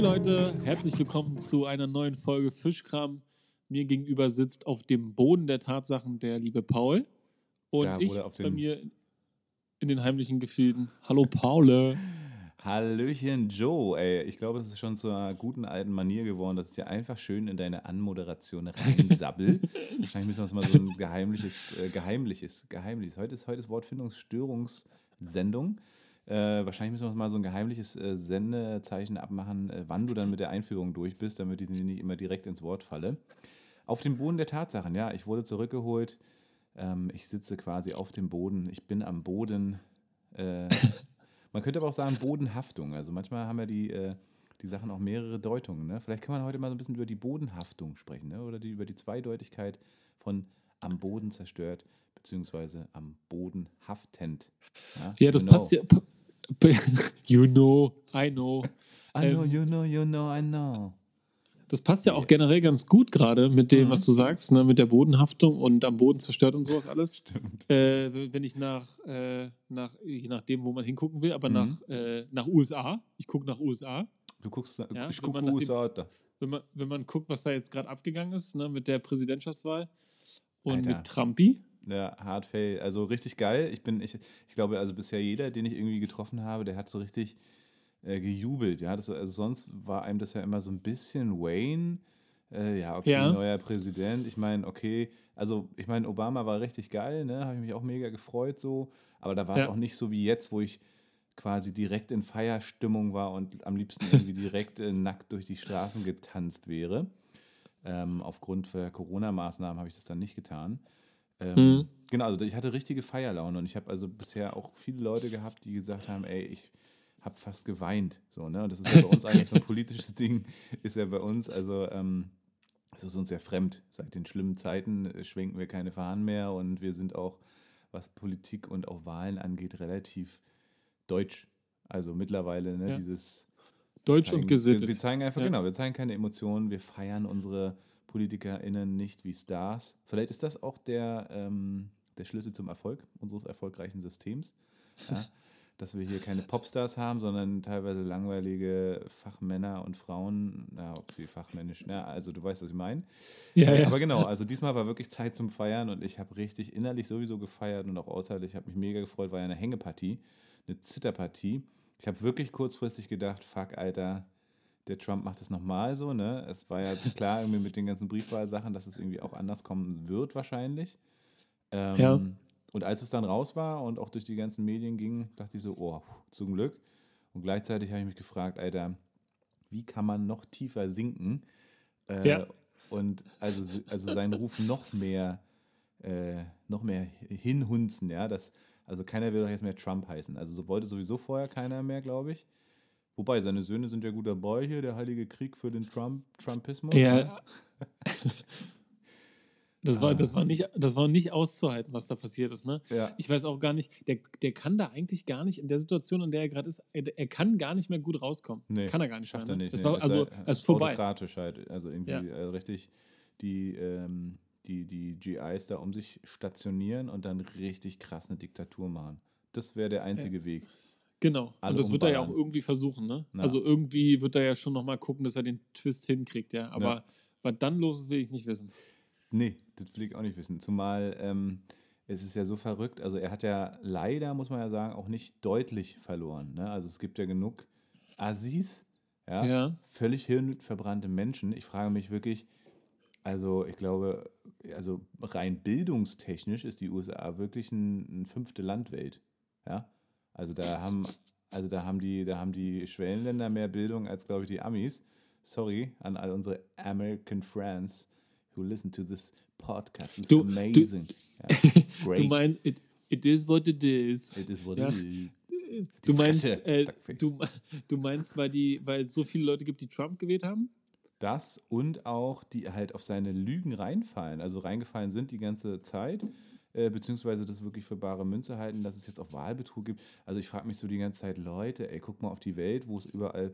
Hi Leute, herzlich willkommen zu einer neuen Folge Fischkram. Mir gegenüber sitzt auf dem Boden der Tatsachen der liebe Paul und Da ich bei mir in den heimlichen Gefilden. Hallo Paul. Hallöchen Joe, ey. Ich glaube, es ist schon zu einer guten alten Manier geworden, dass ich dir einfach schön in deine Anmoderation reinsabbel. Wahrscheinlich müssen wir uns mal so ein geheimliches, äh, geheimliches, geheimliches. Heute ist, heute ist Wortfindungsstörungssendung. Äh, wahrscheinlich müssen wir uns mal so ein geheimliches äh, Sendezeichen abmachen, äh, wann du dann mit der Einführung durch bist, damit ich nicht immer direkt ins Wort falle. Auf dem Boden der Tatsachen, ja. Ich wurde zurückgeholt. Ähm, ich sitze quasi auf dem Boden. Ich bin am Boden. Äh, man könnte aber auch sagen Bodenhaftung. Also manchmal haben ja die, äh, die Sachen auch mehrere Deutungen. Ne? Vielleicht kann man heute mal so ein bisschen über die Bodenhaftung sprechen ne? oder die, über die Zweideutigkeit von am Boden zerstört beziehungsweise am Boden haftend. Ja, das You passt ja. You know, I know. I know, Ähm, you know, you know, I know. Das passt ja auch generell ganz gut gerade mit dem, Mhm. was du sagst, ne, mit der Bodenhaftung und am Boden zerstört und sowas alles. Äh, wenn ich nach, äh, nach, je nachdem, wo man hingucken will, aber Mhm. nach, äh, nach USA, ich gucke nach USA, Du guckst, Ja, ich gucke dem- USA da. wenn man, wenn man guckt, was da jetzt gerade abgegangen ist, ne, mit der Präsidentschaftswahl und Alter. mit Trumpi. Ja, hard fail. Also richtig geil. Ich bin, ich, ich glaube, also bisher jeder, den ich irgendwie getroffen habe, der hat so richtig äh, gejubelt. Ja, das, also sonst war einem das ja immer so ein bisschen Wayne. Äh, ja, okay, Ja. neuer Präsident. Ich meine, okay, also ich meine, Obama war richtig geil, ne? Habe ich mich auch mega gefreut so. Aber da war es Ja. auch nicht so wie jetzt, wo ich quasi direkt in Feierstimmung war und am liebsten irgendwie direkt äh, nackt durch die Straßen getanzt wäre. Ähm, aufgrund der Corona-Maßnahmen habe ich das dann nicht getan. Ähm, Mhm. Genau, also ich hatte richtige Feierlaune und ich habe also bisher auch viele Leute gehabt, die gesagt haben, ey, ich habe fast geweint. So, ne? Und das ist ja bei uns eigentlich so ein politisches Ding, ist ja bei uns, also ähm, es ist uns sehr fremd. Seit den schlimmen Zeiten äh, schwenken wir keine Fahnen mehr und wir sind auch, was Politik und auch Wahlen angeht, relativ deutsch. Also mittlerweile, ne, Ja. dieses Deutsch zeigen, und Wir, wir gesittet. zeigen einfach, Ja. genau, wir zeigen keine Emotionen, wir feiern unsere PolitikerInnen nicht wie Stars. Vielleicht ist das auch der, ähm, der Schlüssel zum Erfolg unseres erfolgreichen Systems. Ja? Dass wir hier keine Popstars haben, sondern teilweise langweilige Fachmänner und Frauen. Ja, ob sie fachmännisch, ja, also du weißt, was ich meine. Ja, Äh, ja. Aber genau, also diesmal war wirklich Zeit zum Feiern und ich habe richtig innerlich sowieso gefeiert und auch äußerlich. Ich habe mich mega gefreut, war ja eine Hängepartie, eine Zitterpartie. Ich habe wirklich kurzfristig gedacht, fuck, Alter, der Trump macht das nochmal so, ne? Es war ja klar irgendwie mit den ganzen Briefwahlsachen, dass es irgendwie auch anders kommen wird wahrscheinlich. Ähm, Ja. Und als es dann raus war und auch durch die ganzen Medien ging, dachte ich so, oh, zum Glück. Und gleichzeitig habe ich mich gefragt, Alter, wie kann man noch tiefer sinken? Äh, Ja. Und also, also seinen Ruf noch mehr, äh, noch mehr hinhunzen, ja. Das, also keiner will doch jetzt mehr Trump heißen. Also so wollte sowieso vorher keiner mehr, glaube ich. Wobei, seine Söhne sind ja gut dabei hier, der Heilige Krieg für den Trump, Trumpismus. ne? Ja. Das war, Ah. das, war nicht, das war nicht auszuhalten, was da passiert ist. Ne? ja. Ich weiß auch gar nicht, der, der kann da eigentlich gar nicht, in der Situation, in der er gerade ist, er, er kann gar nicht mehr gut rauskommen. Nee, kann er gar nicht Schafft mehr. er ne? nicht. Das nee. war, also, es ist vorbei. Autokratisch halt. Also irgendwie Ja. äh, richtig die, ähm, die, die GIs da um sich stationieren und dann richtig krass eine Diktatur machen. Das wäre der einzige Weg. Genau. Alle Und das wird er ja auch irgendwie versuchen. Ne? Na. Also irgendwie wird er ja schon nochmal gucken, dass er den Twist hinkriegt. Ja? Aber Ja. was dann los ist, will ich nicht wissen. Nee, das will ich auch nicht wissen. Zumal ähm, es ist ja so verrückt. Also er hat ja leider, muss man ja sagen, auch nicht deutlich verloren. Ne? Also es gibt ja genug Assis, ja, Ja. völlig hirnverbrannte Menschen. Ich frage mich wirklich, also ich glaube, also rein bildungstechnisch ist die USA wirklich ein, ein fünfte Landwelt. Ja, also da haben, also da haben die, da haben die Schwellenländer mehr Bildung als glaube ich die Amis. Sorry an all unsere American friends who listen to this podcast. It's Du- du- amazing. ja, it's great. Du meinst, it, it is what it is. It is what Ja. it is. Du meinst, äh, du, du meinst, weil, die, weil es so viele Leute gibt, die Trump gewählt haben? Das und auch die halt auf seine Lügen reinfallen, also reingefallen sind die ganze Zeit, äh, beziehungsweise das wirklich für bare Münze halten, dass es jetzt auch Wahlbetrug gibt. Also ich frage mich so die ganze Zeit, Leute, ey, guck mal auf die Welt, wo es überall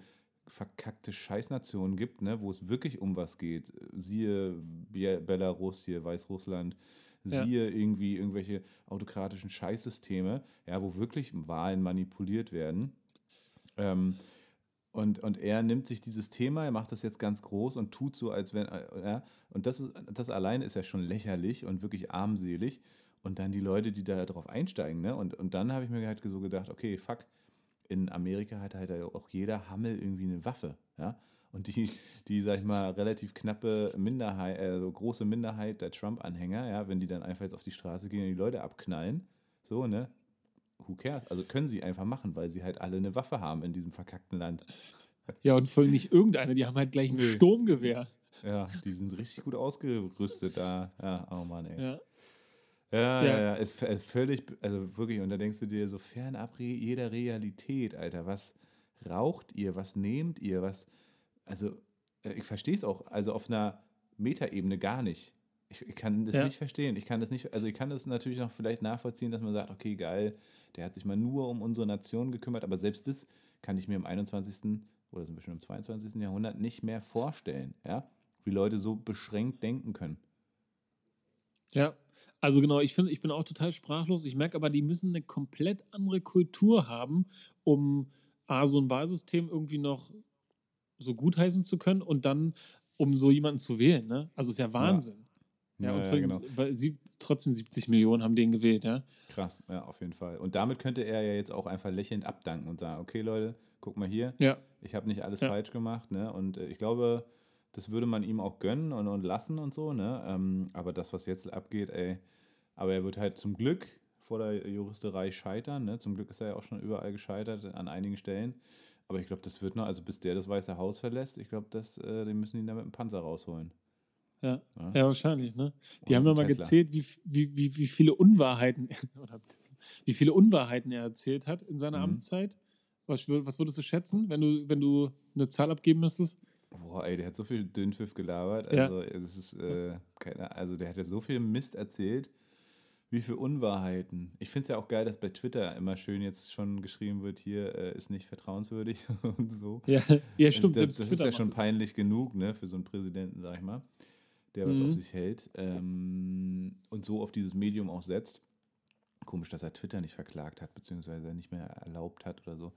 verkackte Scheißnationen gibt, ne, wo es wirklich um was geht. Siehe Belarus hier, Weißrussland, Ja. siehe irgendwie irgendwelche autokratischen Scheißsysteme, ja, wo wirklich Wahlen manipuliert werden. Ähm, Und, und er nimmt sich dieses Thema, er macht das jetzt ganz groß und tut so, als wenn, äh, ja, und das, ist, das alleine ist ja schon lächerlich und wirklich armselig. Und dann die Leute, die da drauf einsteigen, ne? Und, und dann habe ich mir halt so gedacht, okay, fuck, in Amerika hat halt auch jeder Hammel irgendwie eine Waffe, ja. Und die, die, sag ich mal, relativ knappe Minderheit, also große Minderheit der Trump-Anhänger, ja, wenn die dann einfach jetzt auf die Straße gehen und die Leute abknallen, so, ne? Who cares? Also können sie einfach machen, weil sie halt alle eine Waffe haben in diesem verkackten Land. Ja, und voll nicht irgendeine, die haben halt gleich ein. Sturmgewehr. Ja, die sind richtig gut ausgerüstet da. Ja, oh Mann, ey. Ja. Ja, ja, Ja. ist völlig, also wirklich, und da denkst du dir so fernab jeder Realität, Alter, was raucht ihr, was nehmt ihr, was, also äh, ich verstehe es auch, also auf einer Metaebene gar nicht. Ich, ich kann das Ja. nicht verstehen. Ich kann das nicht, also ich kann das natürlich noch vielleicht nachvollziehen, dass man sagt, okay, geil, der hat sich mal nur um unsere Nation gekümmert, aber selbst das kann ich mir im 21. oder sind wir schon im 22. Jahrhundert nicht mehr vorstellen, ja, wie Leute so beschränkt denken können. Ja, also genau, ich finde, ich bin auch total sprachlos. Ich merke aber, die müssen eine komplett andere Kultur haben, um A, so ein Wahlsystem irgendwie noch so gutheißen zu können und dann, um so jemanden zu wählen. Ne? Also ist ja Wahnsinn. Ja, und ja, vor- genau. weil sie, trotzdem 70 Millionen haben den gewählt, ja. Krass, ja, auf jeden Fall. Und damit könnte er ja jetzt auch einfach lächelnd abdanken und sagen, okay Leute, guck mal hier, Ja, ich habe nicht alles Ja. falsch gemacht, ne? Und äh, ich glaube, das würde man ihm auch gönnen und, und lassen und so, ne? Ähm, aber das, was jetzt abgeht, ey, aber er wird halt zum Glück vor der Juristerei scheitern, ne? Zum Glück ist er ja auch schon überall gescheitert an einigen Stellen. Aber ich glaube, das wird noch, also bis der das Weiße Haus verlässt, ich glaube, das, äh, den müssen ihn da mit dem Panzer rausholen. ja. Ja? Ja, wahrscheinlich, ne? Die Oder haben ja mal Tesla. gezählt, wie, wie, wie, wie viele Unwahrheiten wie viele Unwahrheiten er erzählt hat in seiner Mhm. Amtszeit. Was, was würdest du schätzen, wenn du, wenn du eine Zahl abgeben müsstest? Boah, ey, der hat so viel Dünnpfiff gelabert. Ja. Also, es ist, äh, keine, also der hat ja so viel Mist erzählt. Wie für Unwahrheiten. Ich finde es ja auch geil, dass bei Twitter immer schön jetzt schon geschrieben wird, hier äh, ist nicht vertrauenswürdig und so. Ja, ja stimmt. Das, das ist ja schon peinlich genug, ne, für so einen Präsidenten, sag ich mal, der was Mhm. auf sich hält ähm, und so auf dieses Medium auch setzt. Komisch, dass er Twitter nicht verklagt hat, beziehungsweise nicht mehr erlaubt hat oder so.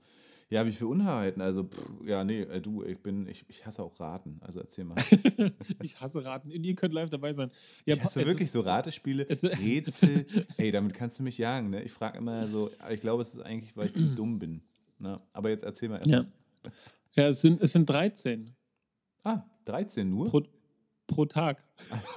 Ja, wie für Unwahrheiten. Also, pff, ja, nee, äh, du, ich bin, ich, ich hasse auch Raten. Also erzähl mal. ich hasse Raten. Ihr könnt live dabei sein. Ja, ich hasse wirklich so Ratespiele, es- Rätsel. Ey, damit kannst du mich jagen, ne? Ich frage immer so, ich glaube, es ist eigentlich, weil ich zu dumm bin. Ne? Aber jetzt erzähl mal erst Ja. Ja, es sind, es sind 13 Ah, 13 nur? pro, pro Tag.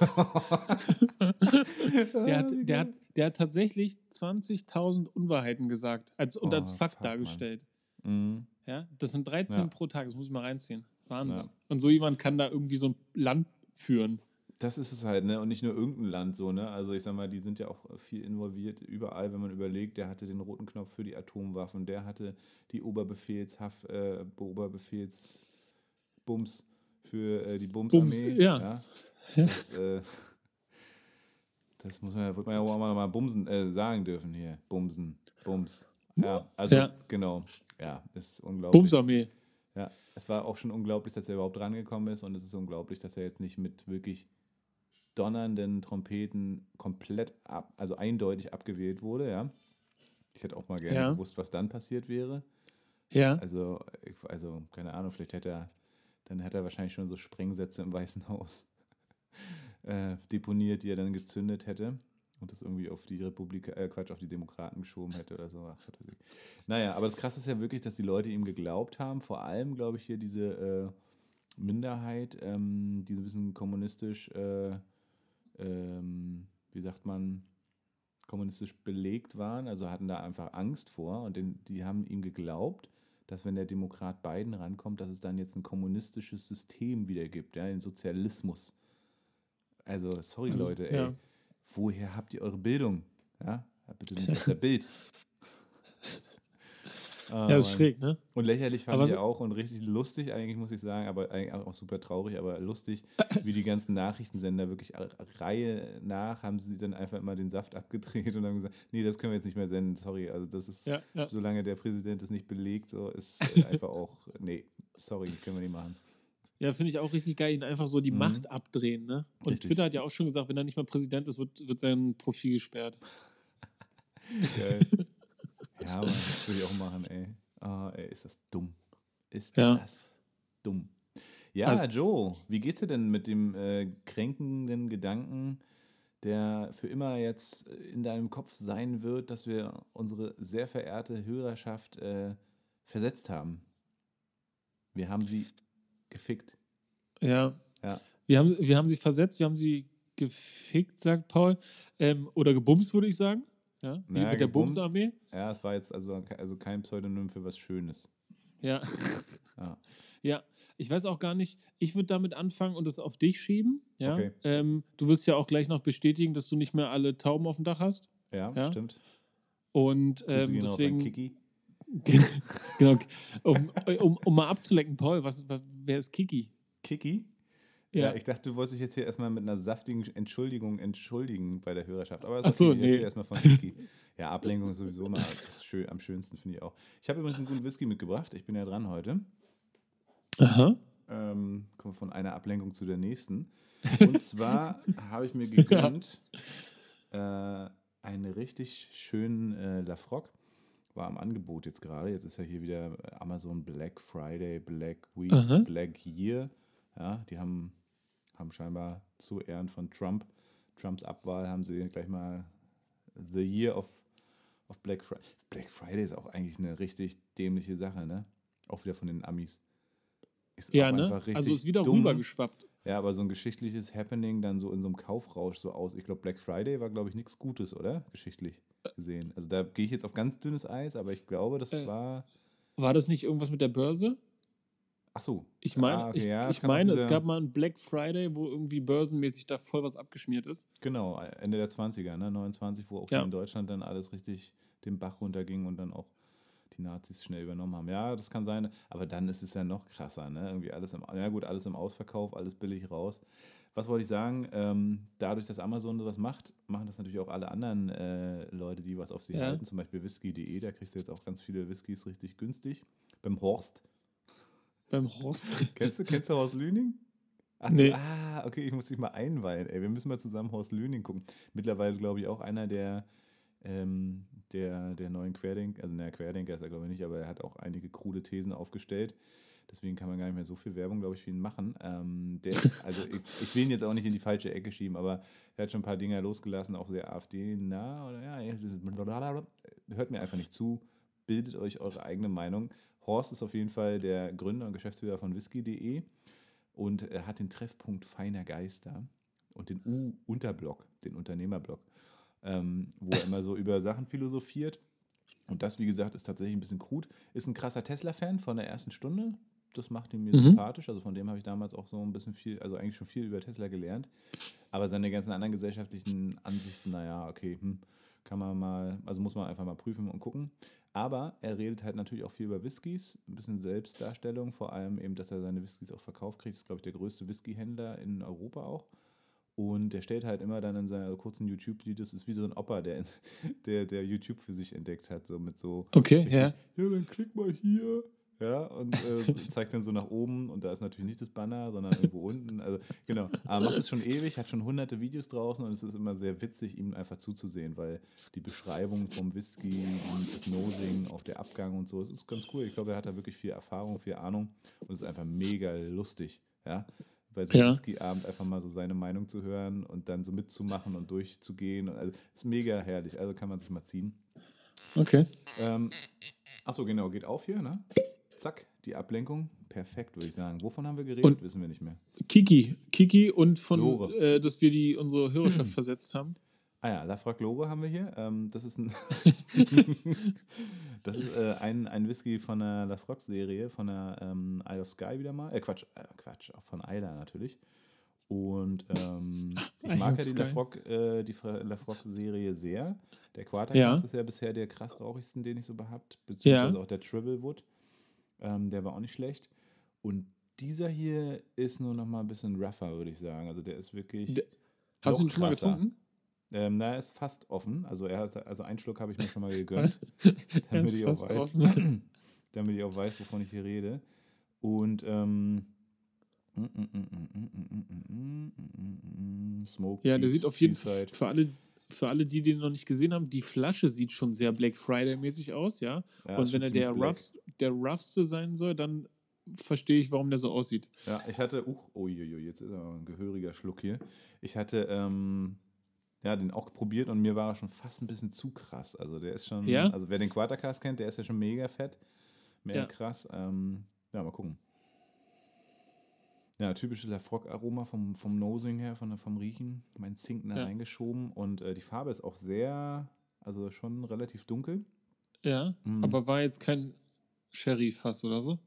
Der hat, der, hat, der hat tatsächlich 20.000 Unwahrheiten gesagt als, und Oh, als Fakt fuck, Mann. Mhm. Ja, das sind 13 Ja. pro Tag, das muss ich mal reinziehen. Wahnsinn. Ja. Und so jemand kann da irgendwie so ein Land führen. Das ist es halt, ne? Und nicht nur irgendein Land so, ne? Also ich sag mal, die sind ja auch viel involviert überall, wenn man überlegt, der hatte den roten Knopf für die Atomwaffen, der hatte die Oberbefehlshaft, äh, Oberbefehlsbums für äh, die Bumsarmee. Bums, ja. ja. Das, äh, das muss man ja, wird man ja auch mal, mal Bumsen äh, sagen dürfen hier. Bumsen, Bums. Ja, also Ja. genau. Ja, ist unglaublich. Bumsarmee. Ja, es war auch schon unglaublich, dass er überhaupt rangekommen ist und es ist unglaublich, dass er jetzt nicht mit wirklich donnernden Trompeten komplett ab, also eindeutig abgewählt wurde, ja. Ich hätte auch mal gerne Ja. gewusst, was dann passiert wäre. Ja. Also, ich, also, keine Ahnung, vielleicht hätte er, dann hätte er wahrscheinlich schon so Sprengsätze im Weißen Haus äh, deponiert, die er dann gezündet hätte und das irgendwie auf die Republik, äh, Quatsch, auf die Demokraten geschoben hätte oder so. Ach. Naja, aber das Krasse ist ja wirklich, dass die Leute ihm geglaubt haben. Vor allem, glaube ich, hier diese äh, Minderheit, ähm, die so ein bisschen kommunistisch, äh, ähm, wie sagt man, kommunistisch belegt waren, also hatten da einfach Angst vor und den, die haben ihm geglaubt, dass wenn der Demokrat Biden rankommt, dass es dann jetzt ein kommunistisches System wieder gibt, ja, den Sozialismus. Also, sorry Also, Leute, ey, ja. Woher habt ihr eure Bildung? Ja, bitte nicht aus der Bild. Ah, Ja, ist Mann. schräg, ne? Und lächerlich fand Aber ich auch und richtig lustig eigentlich, muss ich sagen, aber eigentlich auch super traurig, aber lustig, wie die ganzen Nachrichtensender wirklich a- Reihe nach haben sie dann einfach immer den Saft abgedreht und haben gesagt, nee, das können wir jetzt nicht mehr senden, sorry, also das ist, Ja, ja. solange der Präsident das nicht belegt, so ist einfach auch, nee, sorry, können wir nicht machen. Ja, finde ich auch richtig geil, ihn einfach so die Mhm. Macht abdrehen, ne? Und Richtig. Twitter hat ja auch schon gesagt, wenn er nicht mehr Präsident ist, wird, wird sein Profil gesperrt. Geil. ja, Mann, das würde ich auch machen, ey. Ah, ey, ist das dumm. ist Ja. das dumm. Ja, Also- Joe, wie geht's dir denn mit dem äh, kränkenden Gedanken, der für immer jetzt in deinem Kopf sein wird, dass wir unsere sehr verehrte Hörerschaft äh, versetzt haben? Wir haben sie gefickt. Ja. Ja. Wir haben, wir haben sie versetzt, wir haben sie gefickt, sagt Paul. Ähm, oder gebumst, würde ich sagen. Ja, wie Naja, mit der. Bumsarmee. Ja, es war jetzt also, also kein Pseudonym für was Schönes. Ja. Ja. ja, ich weiß auch gar nicht, ich würde damit anfangen und das auf dich schieben. Ja. Okay. Ähm, du wirst ja auch gleich noch bestätigen, dass du nicht mehr alle Tauben auf dem Dach hast. Ja, Ja. stimmt. Und ähm, deswegen. genau, um, um, um mal abzulenken, Paul, was, wer ist Kiki? Kiki? Ja. ich dachte, du wolltest dich jetzt hier erstmal mit einer saftigen Entschuldigung entschuldigen bei der Hörerschaft. Aber Ach so, okay, jetzt nee. erstmal von Kiki. Ja, Ablenkung ist sowieso mal das schön, am schönsten, finde ich auch. Ich habe übrigens einen guten Whisky mitgebracht. Ich bin ja dran heute. Aha. Ähm, komme von einer Ablenkung zu der nächsten. Und zwar habe ich mir gegönnt äh, einen richtig schönen äh, Lafroc. War am Angebot jetzt gerade. Jetzt ist ja hier wieder Amazon Black Friday, Black Week, Aha. Black Year. Ja, die haben, haben scheinbar zu Ehren von Trump, Trumps Abwahl, haben sie gleich mal The Year of, of Black Friday. Black Friday ist auch eigentlich eine richtig dämliche Sache, ne? Auch wieder von den Amis. Ist Ja, auch ne? einfach richtig Also ist wieder dumm. rübergeschwappt. Ja, aber so ein geschichtliches Happening dann so in so einem Kaufrausch so aus. Ich glaube, Black Friday war, glaube ich, nichts Gutes, oder? Geschichtlich gesehen. Also da gehe ich jetzt auf ganz dünnes Eis, aber ich glaube, das Äh, war. War das nicht irgendwas mit der Börse? Ach so. Ich meine, Ah, okay, ich, ja, ich meine es gab mal einen Black Friday, wo irgendwie börsenmäßig da voll was abgeschmiert ist. Genau, Ende der 20er, ne? 29, wo auch Ja. in Deutschland dann alles richtig den Bach runterging und dann auch die Nazis schnell übernommen haben. Ja, das kann sein, aber dann ist es ja noch krasser, ne? Irgendwie alles im, ja gut, alles im Ausverkauf, alles billig raus. Was wollte ich sagen? Ähm, dadurch, dass Amazon sowas macht, machen das natürlich auch alle anderen äh, Leute, die was auf sie Ja. halten. Zum Beispiel whisky.de, da kriegst du jetzt auch ganz viele Whiskys richtig günstig. Beim Horst. Beim Horst. Kennst du, kennst du Horst Lüning? Ach, Nee. du, ah, okay, ich muss dich mal einweihen. Ey, wir müssen mal zusammen Horst Lüning gucken. Mittlerweile, glaube ich, auch einer der, ähm, der, der neuen Querdenker, also naja, Querdenker ist er, glaube ich, nicht, aber er hat auch einige krude Thesen aufgestellt. Deswegen kann man gar nicht mehr so viel Werbung, glaube ich, für ihn machen. Ähm, der, also ich, ich will ihn jetzt auch nicht in die falsche Ecke schieben, aber er hat schon ein paar Dinge losgelassen, auch sehr AfD-nah. Oder ja, hört mir einfach nicht zu. Bildet euch eure eigene Meinung. Horst ist auf jeden Fall der Gründer und Geschäftsführer von whisky.de und er hat den Treffpunkt Feiner Geister und den U-Unterblock, den Unternehmerblock, ähm, wo er immer so über Sachen philosophiert. Und das, wie gesagt, ist tatsächlich ein bisschen krud. Ist ein krasser Tesla-Fan von der ersten Stunde. Das macht ihn mir Mhm. sympathisch. Also von dem habe ich damals auch so ein bisschen viel, also eigentlich schon viel über Tesla gelernt. Aber seine ganzen anderen gesellschaftlichen Ansichten, naja, okay, hm, kann man mal, also muss man einfach mal prüfen und gucken. Aber er redet halt natürlich auch viel über Whiskys, ein bisschen Selbstdarstellung, vor allem eben, dass er seine Whiskys auch verkauft kriegt. Das ist, glaube ich, der größte Whiskyhändler in Europa auch. Und der stellt halt immer dann in seiner kurzen YouTube-Videos, ist wie so ein Opa, der, der, der YouTube für sich entdeckt hat, so mit so, Okay, richtig, ja. ja, dann klick mal hier. Ja, und äh, zeigt dann so nach oben und da ist natürlich nicht das Banner, sondern irgendwo unten. Also, genau. Aber macht es schon ewig, hat schon hunderte Videos draußen und es ist immer sehr witzig, ihm einfach zuzusehen, weil die Beschreibung vom Whisky, und das Nosing, auch der Abgang und so, es ist ganz cool. Ich glaube, er hat da wirklich viel Erfahrung, viel Ahnung und es ist einfach mega lustig. Ja, bei so einem Ja. Whisky-Abend einfach mal so seine Meinung zu hören und dann so mitzumachen und durchzugehen. Also, ist mega herrlich. Also kann man sich mal ziehen. Okay. Ähm, achso, genau, geht auf hier, ne? Zack, die Ablenkung. Perfekt, würde ich sagen. Wovon haben wir geredet? Und- Wissen wir nicht mehr. Kiki. Kiki und von, Lore. äh, dass wir die unsere Hörerschaft versetzt haben. Ah ja, Lafroig Lore haben wir hier. Ähm, das ist ein, das ist äh, ein, ein Whisky von der Lafroig-Serie, von der ähm, Isle of Sky wieder mal. Äh, Quatsch, äh, Quatsch, auch von Isla natürlich. Und ähm, ich mag ja die. Lafroig, äh, die Lafroig-Serie sehr. Der Quartercast Ja. ist ja bisher der krass rauchigsten, den ich so behabt. Beziehungsweise Ja. auch der Tribblewood. Ähm, der war auch nicht schlecht. Und dieser hier ist nur noch mal ein bisschen rougher, würde ich sagen. Also der ist wirklich. Der- Hast du ihn schon mal getrunken? Ähm, na, er ist fast offen. Also er hat, also einen Schluck habe ich mir schon mal gegönnt, Er damit ich, auch weiß, damit ich auch weiß, wovon ich hier rede. Und ähm, Smoke. Ja, der sieht auf jeden Fall für alle, für alle, die den noch nicht gesehen haben, die Flasche sieht schon sehr Black Friday-mäßig aus, ja. Ja, und wenn er der, ziemlich black. roughs, der roughste sein soll, dann verstehe ich, warum der so aussieht. Ja, ich hatte, uh, oh, jetzt ist aber ein gehöriger Schluck hier. Ich hatte, ähm, ja, den auch probiert und mir war er schon fast ein bisschen zu krass. Also der ist schon, Ja? also wer den Quartercast kennt, der ist ja schon mega fett, mega Ja. krass. Ähm, ja, mal gucken. Ja, typisches Lafrock-Aroma vom, vom Nosing her, von, vom Riechen. Mein Zinken da Ja. reingeschoben und äh, die Farbe ist auch sehr, also schon relativ dunkel. Ja, Mhm. aber war jetzt kein Sherry-Fass oder so?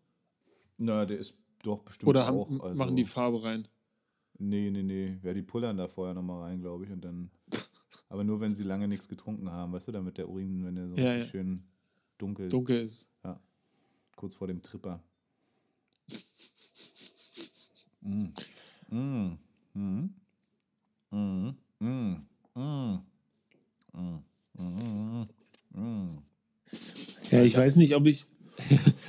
Na, der ist doch bestimmt Oder haben, auch. Also, machen die Farbe rein? Nee, nee, nee. Ja, die pullern da vorher nochmal rein, glaube ich. Und dann. Aber nur, wenn sie lange nichts getrunken haben, weißt du, damit der Urin, wenn der so Ja, richtig ja. schön dunkel, Dunkel ist. kurz vor dem Tripper. Mm. Mm. Mm. Mm. Mm. Mm. Mm. Mm. Ja, ich weiß nicht, ob ich.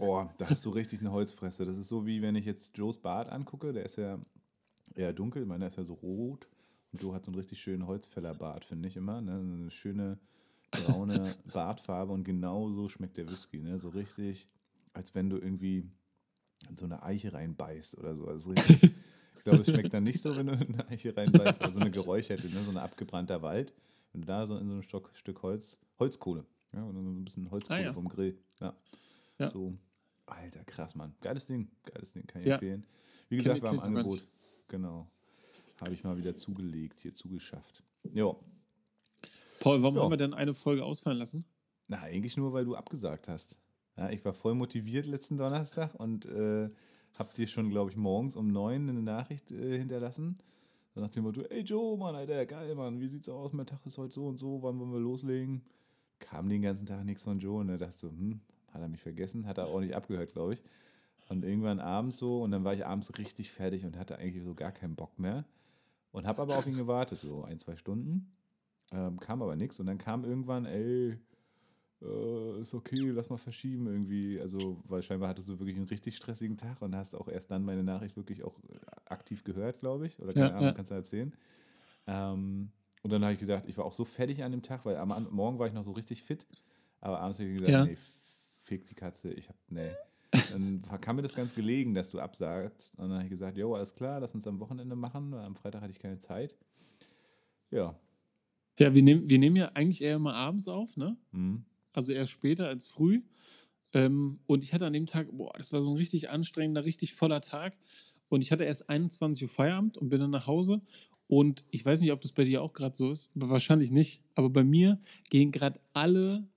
Oh, da hast du richtig eine Holzfresse. Das ist so wie wenn ich jetzt Joes Bart angucke, der ist ja eher dunkel, meiner ist ja so rot. Und Joe hat so einen richtig schönen Holzfällerbart, finde ich immer. Ne? Eine schöne braune Bartfarbe und genau so schmeckt der Whisky. Ne? So richtig, als wenn du irgendwie in so eine Eiche reinbeißt oder so. Also richtig, ich glaube, es schmeckt dann nicht so, wenn du in eine Eiche reinbeißt, aber so eine geräucherte, ne? so ein abgebrannter Wald. Wenn du da so in so ein Stock, Stück Holz, Holzkohle, ja, und so ein bisschen Holzkohle Ah, ja. vom Grill. Ja. Ja. So, alter, krass, Mann. Geiles Ding, geiles Ding, kann ich Ja. empfehlen. Wie gesagt, war im ganz. Angebot. Genau. Habe ich mal wieder zugelegt, hier zugeschafft. Jo. Paul, warum Ja. haben wir denn eine Folge ausfallen lassen? Na, eigentlich nur, weil du abgesagt hast. Ja, ich war voll motiviert letzten Donnerstag und äh, hab dir schon, glaube ich, morgens um neun eine Nachricht äh, hinterlassen. So nach dem Motto, ey Joe, Mann, Alter, geil, Mann, wie sieht's aus? Mein Tag ist heute so und so, wann wollen wir loslegen? Kam den ganzen Tag nichts von Joe und er dachte so, hm, hat er mich vergessen? Hat er auch nicht abgehört, glaube ich. Und irgendwann abends so, und dann war ich abends richtig fertig und hatte eigentlich so gar keinen Bock mehr. Und habe aber auf ihn gewartet, so ein, zwei Stunden. Ähm, kam aber nichts. Und dann kam irgendwann, ey, äh, ist okay, lass mal verschieben irgendwie. Also, weil scheinbar hattest du wirklich einen richtig stressigen Tag und hast auch erst dann meine Nachricht wirklich auch äh, aktiv gehört, glaube ich. Oder keine Ja, Ahnung, ja. kannst du erzählen. Ähm, und dann habe ich gedacht, ich war auch so fertig an dem Tag, weil am Morgen war ich noch so richtig fit. Aber abends habe ich gesagt, Ja. nee, fick die Katze, ich hab, nee. Dann kam mir das ganz gelegen, dass du absagst. Und dann habe ich gesagt, jo, alles klar, lass uns am Wochenende machen, weil am Freitag hatte ich keine Zeit. Ja. Ja, wir nehmen, wir nehmen ja eigentlich eher immer abends auf, ne? Mhm. Also eher später als früh. Ähm, und ich hatte an dem Tag, boah, das war so ein richtig anstrengender, richtig voller Tag. Und ich hatte erst 21 Uhr Feierabend und bin dann nach Hause. Und ich weiß nicht, ob das bei dir auch gerade so ist, wahrscheinlich nicht. Aber bei mir gehen gerade alle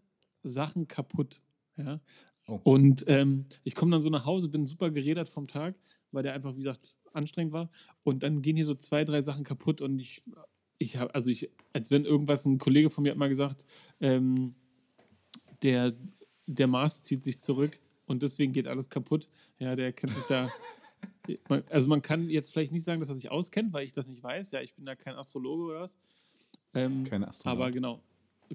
Sachen kaputt. Ja? Oh. Und ähm, ich komme dann so nach Hause, bin super gerädert vom Tag, weil der einfach, wie gesagt, anstrengend war. Und dann gehen hier so zwei, drei Sachen kaputt und ich, ich habe, also ich, als wenn irgendwas, ein Kollege von mir hat mal gesagt, ähm, der, der Mars zieht sich zurück und deswegen geht alles kaputt. Ja, der kennt sich da. Man- Also man kann jetzt vielleicht nicht sagen, dass er sich auskennt, weil ich das nicht weiß. Ja, ich bin da kein Astrologe oder was. Ähm, Keine Astronaut. aber genau,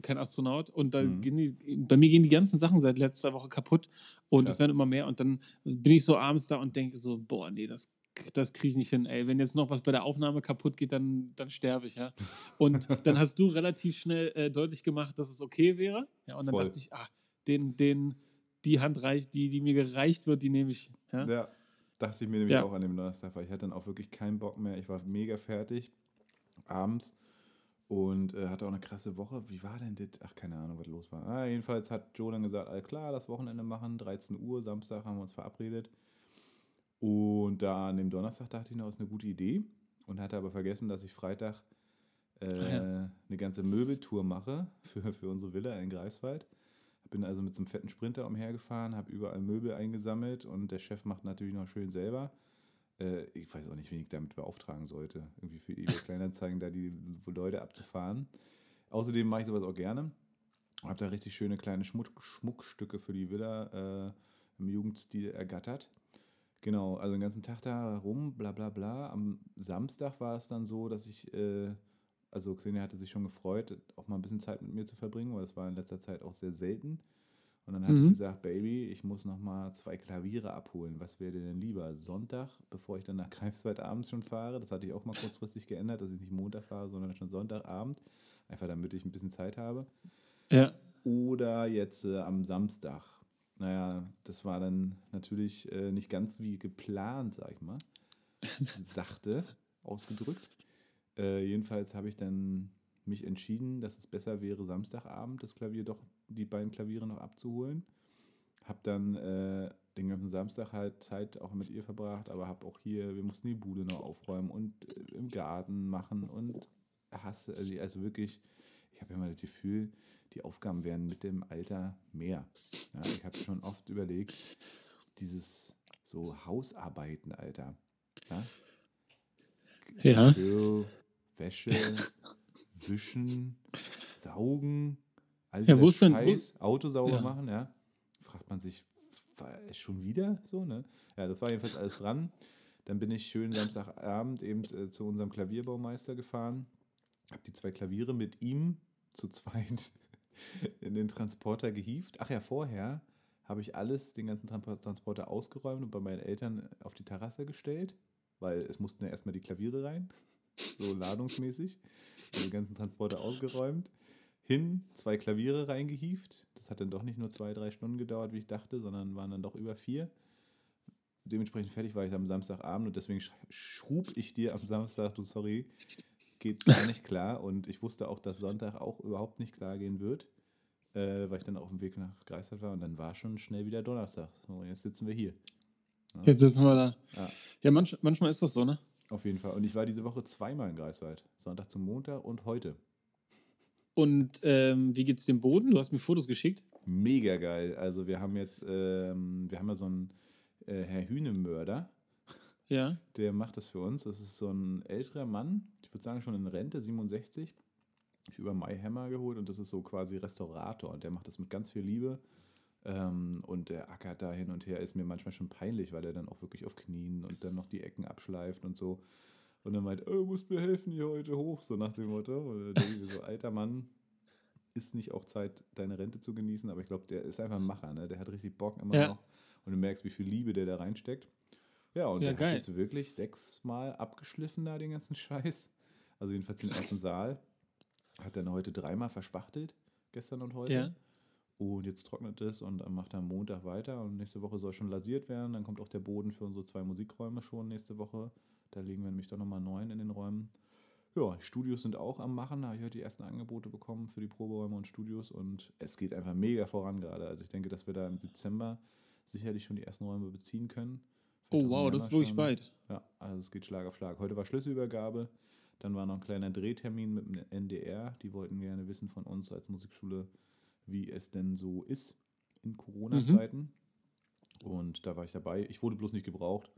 kein Astronaut. Und da Mhm. gehen die, bei mir gehen die ganzen Sachen seit letzter Woche kaputt und es Krass. werden immer mehr. Und dann bin ich so abends da und denke so, boah, nee, das, das kriege ich nicht hin. Ey, wenn jetzt noch was bei der Aufnahme kaputt geht, dann, dann sterbe ich, ja. Und dann hast du relativ schnell äh, deutlich gemacht, dass es okay wäre. Ja, und dann Voll. dachte ich, ah, den, den, die Hand reicht, die, die mir gereicht wird, die nehme ich. Ja? Ja, dachte ich mir nämlich Ja. auch an dem Donnerstag, weil ich hatte dann auch wirklich keinen Bock mehr. Ich war mega fertig abends und äh, hatte auch eine krasse Woche. Wie war denn das? Ach, keine Ahnung, was los war. Ah, jedenfalls hat Joe dann gesagt, all klar, das Wochenende machen, 13 Uhr, Samstag haben wir uns verabredet. Und da an dem Donnerstag dachte ich noch, ist eine gute Idee und hatte aber vergessen, dass ich Freitag äh, Ah, ja. eine ganze Möbeltour mache für, für unsere Villa in Greifswald. Bin also mit so einem fetten Sprinter umhergefahren, habe überall Möbel eingesammelt und der Chef macht natürlich noch schön selber. Äh, ich weiß auch nicht, wen ich damit beauftragen sollte, irgendwie für eBay Kleinanzeigen da die Leute abzufahren. Außerdem mache ich sowas auch gerne. Habe da richtig schöne kleine Schmuck, Schmuckstücke für die Villa äh, im Jugendstil ergattert. Genau, also den ganzen Tag da rum, bla bla bla. Am Samstag war es dann so, dass ich, äh, also Xenia hatte sich schon gefreut, auch mal ein bisschen Zeit mit mir zu verbringen, weil das war in letzter Zeit auch sehr selten. Und dann hatte Mhm. ich gesagt, Baby, ich muss noch mal zwei Klaviere abholen. Was wäre dir denn lieber? Sonntag, bevor ich dann nach Greifswald abends schon fahre. Das hatte ich auch mal kurzfristig geändert, dass ich nicht Montag fahre, sondern schon Sonntagabend. Einfach damit ich ein bisschen Zeit habe. Ja. Oder jetzt äh, am Samstag. Naja, das war dann natürlich äh, nicht ganz wie geplant, sag ich mal. Sachte ausgedrückt. Äh, jedenfalls habe ich dann mich entschieden, dass es besser wäre, Samstagabend das Klavier doch, die beiden Klaviere noch abzuholen. Habe dann äh, den ganzen Samstag halt Zeit auch mit ihr verbracht, aber habe auch hier, wir mussten die Bude noch aufräumen und äh, im Garten machen und hasse, also, also wirklich, ich habe immer das Gefühl, die Aufgaben werden mit dem Alter mehr. Ja, ich habe schon oft überlegt, dieses so Hausarbeiten, Alter. Ja? Ja. Geschirr, Wäsche, Wischen, Saugen, all Ja, wo denn- wo- Auto sauber Ja. machen, ja. Fragt man sich, war es schon wieder so, ne? Ja, das war jedenfalls alles dran. Dann bin ich schön Samstagabend eben äh, zu unserem Klavierbaumeister gefahren, habe die zwei Klaviere mit ihm zu zweit in den Transporter gehievt. Ach ja, vorher habe ich alles, den ganzen Tran- Transporter ausgeräumt und bei meinen Eltern auf die Terrasse gestellt, weil es mussten ja erstmal die Klaviere rein, so ladungsmäßig. Den ganzen Transporter ausgeräumt. Hin, zwei Klaviere reingehievt. Das hat dann doch nicht nur zwei, drei Stunden gedauert, wie ich dachte, sondern waren dann doch über vier. Dementsprechend fertig war ich am Samstagabend und deswegen sch- schrub ich dir am Samstag, du sorry, geht gar nicht klar. Und ich wusste auch, dass Sonntag auch überhaupt nicht klar gehen wird, äh, weil ich dann auf dem Weg nach Greifswald war und dann war schon schnell wieder Donnerstag. So, und jetzt sitzen wir hier. Ja, Jetzt sitzen wir da. Ja. Ja, manch, manchmal ist das so, ne? auf jeden Fall. Und ich war diese Woche zweimal in Greifswald. Sonntag zum Montag und heute. Und ähm, wie geht's dem Boden? Du hast mir Fotos geschickt. Mega geil. Also wir haben jetzt, ähm, wir haben ja so einen äh, Herr Hühnemörder, Ja. der macht das für uns. Das ist so ein älterer Mann, ich würde sagen schon in Rente, 67. Ich über My Hammer geholt und das ist so quasi Restaurator und der macht das mit ganz viel Liebe. Ähm, und der ackert da hin und her, ist mir manchmal schon peinlich, weil er dann auch wirklich auf Knien und dann noch die Ecken abschleift und so. Und dann meint, oh, du musst mir helfen hier heute hoch, so nach dem Motto. Mir so, alter Mann, ist nicht auch Zeit, deine Rente zu genießen, aber ich glaube, der ist einfach ein Macher, ne? Der hat richtig Bock immer Ja. noch. Und du merkst, wie viel Liebe der da reinsteckt. Ja, und Ja, der geil. hat jetzt wirklich sechsmal abgeschliffen da den ganzen Scheiß. Also jedenfalls den ersten Saal. Hat dann heute dreimal verspachtelt, gestern und heute. Ja. Und jetzt trocknet es und dann macht er am Montag weiter und nächste Woche soll schon lasiert werden. Dann kommt auch der Boden für unsere zwei Musikräume schon nächste Woche. Da legen wir nämlich doch nochmal neun in den Räumen. Ja, Studios sind auch am Machen. Da habe ich heute die ersten Angebote bekommen für die Proberäume und Studios und es geht einfach mega voran gerade. Also ich denke, dass wir da im Dezember sicherlich schon die ersten Räume beziehen können. Oh auch wow, das ist wirklich bald. Ja, also es geht Schlag auf Schlag. Heute war Schlüsselübergabe, dann war noch ein kleiner Drehtermin mit dem NDR. Die wollten gerne wissen von uns als Musikschule, wie es denn so ist in Corona-Zeiten. Und da war ich dabei. Ich wurde bloß nicht gebraucht.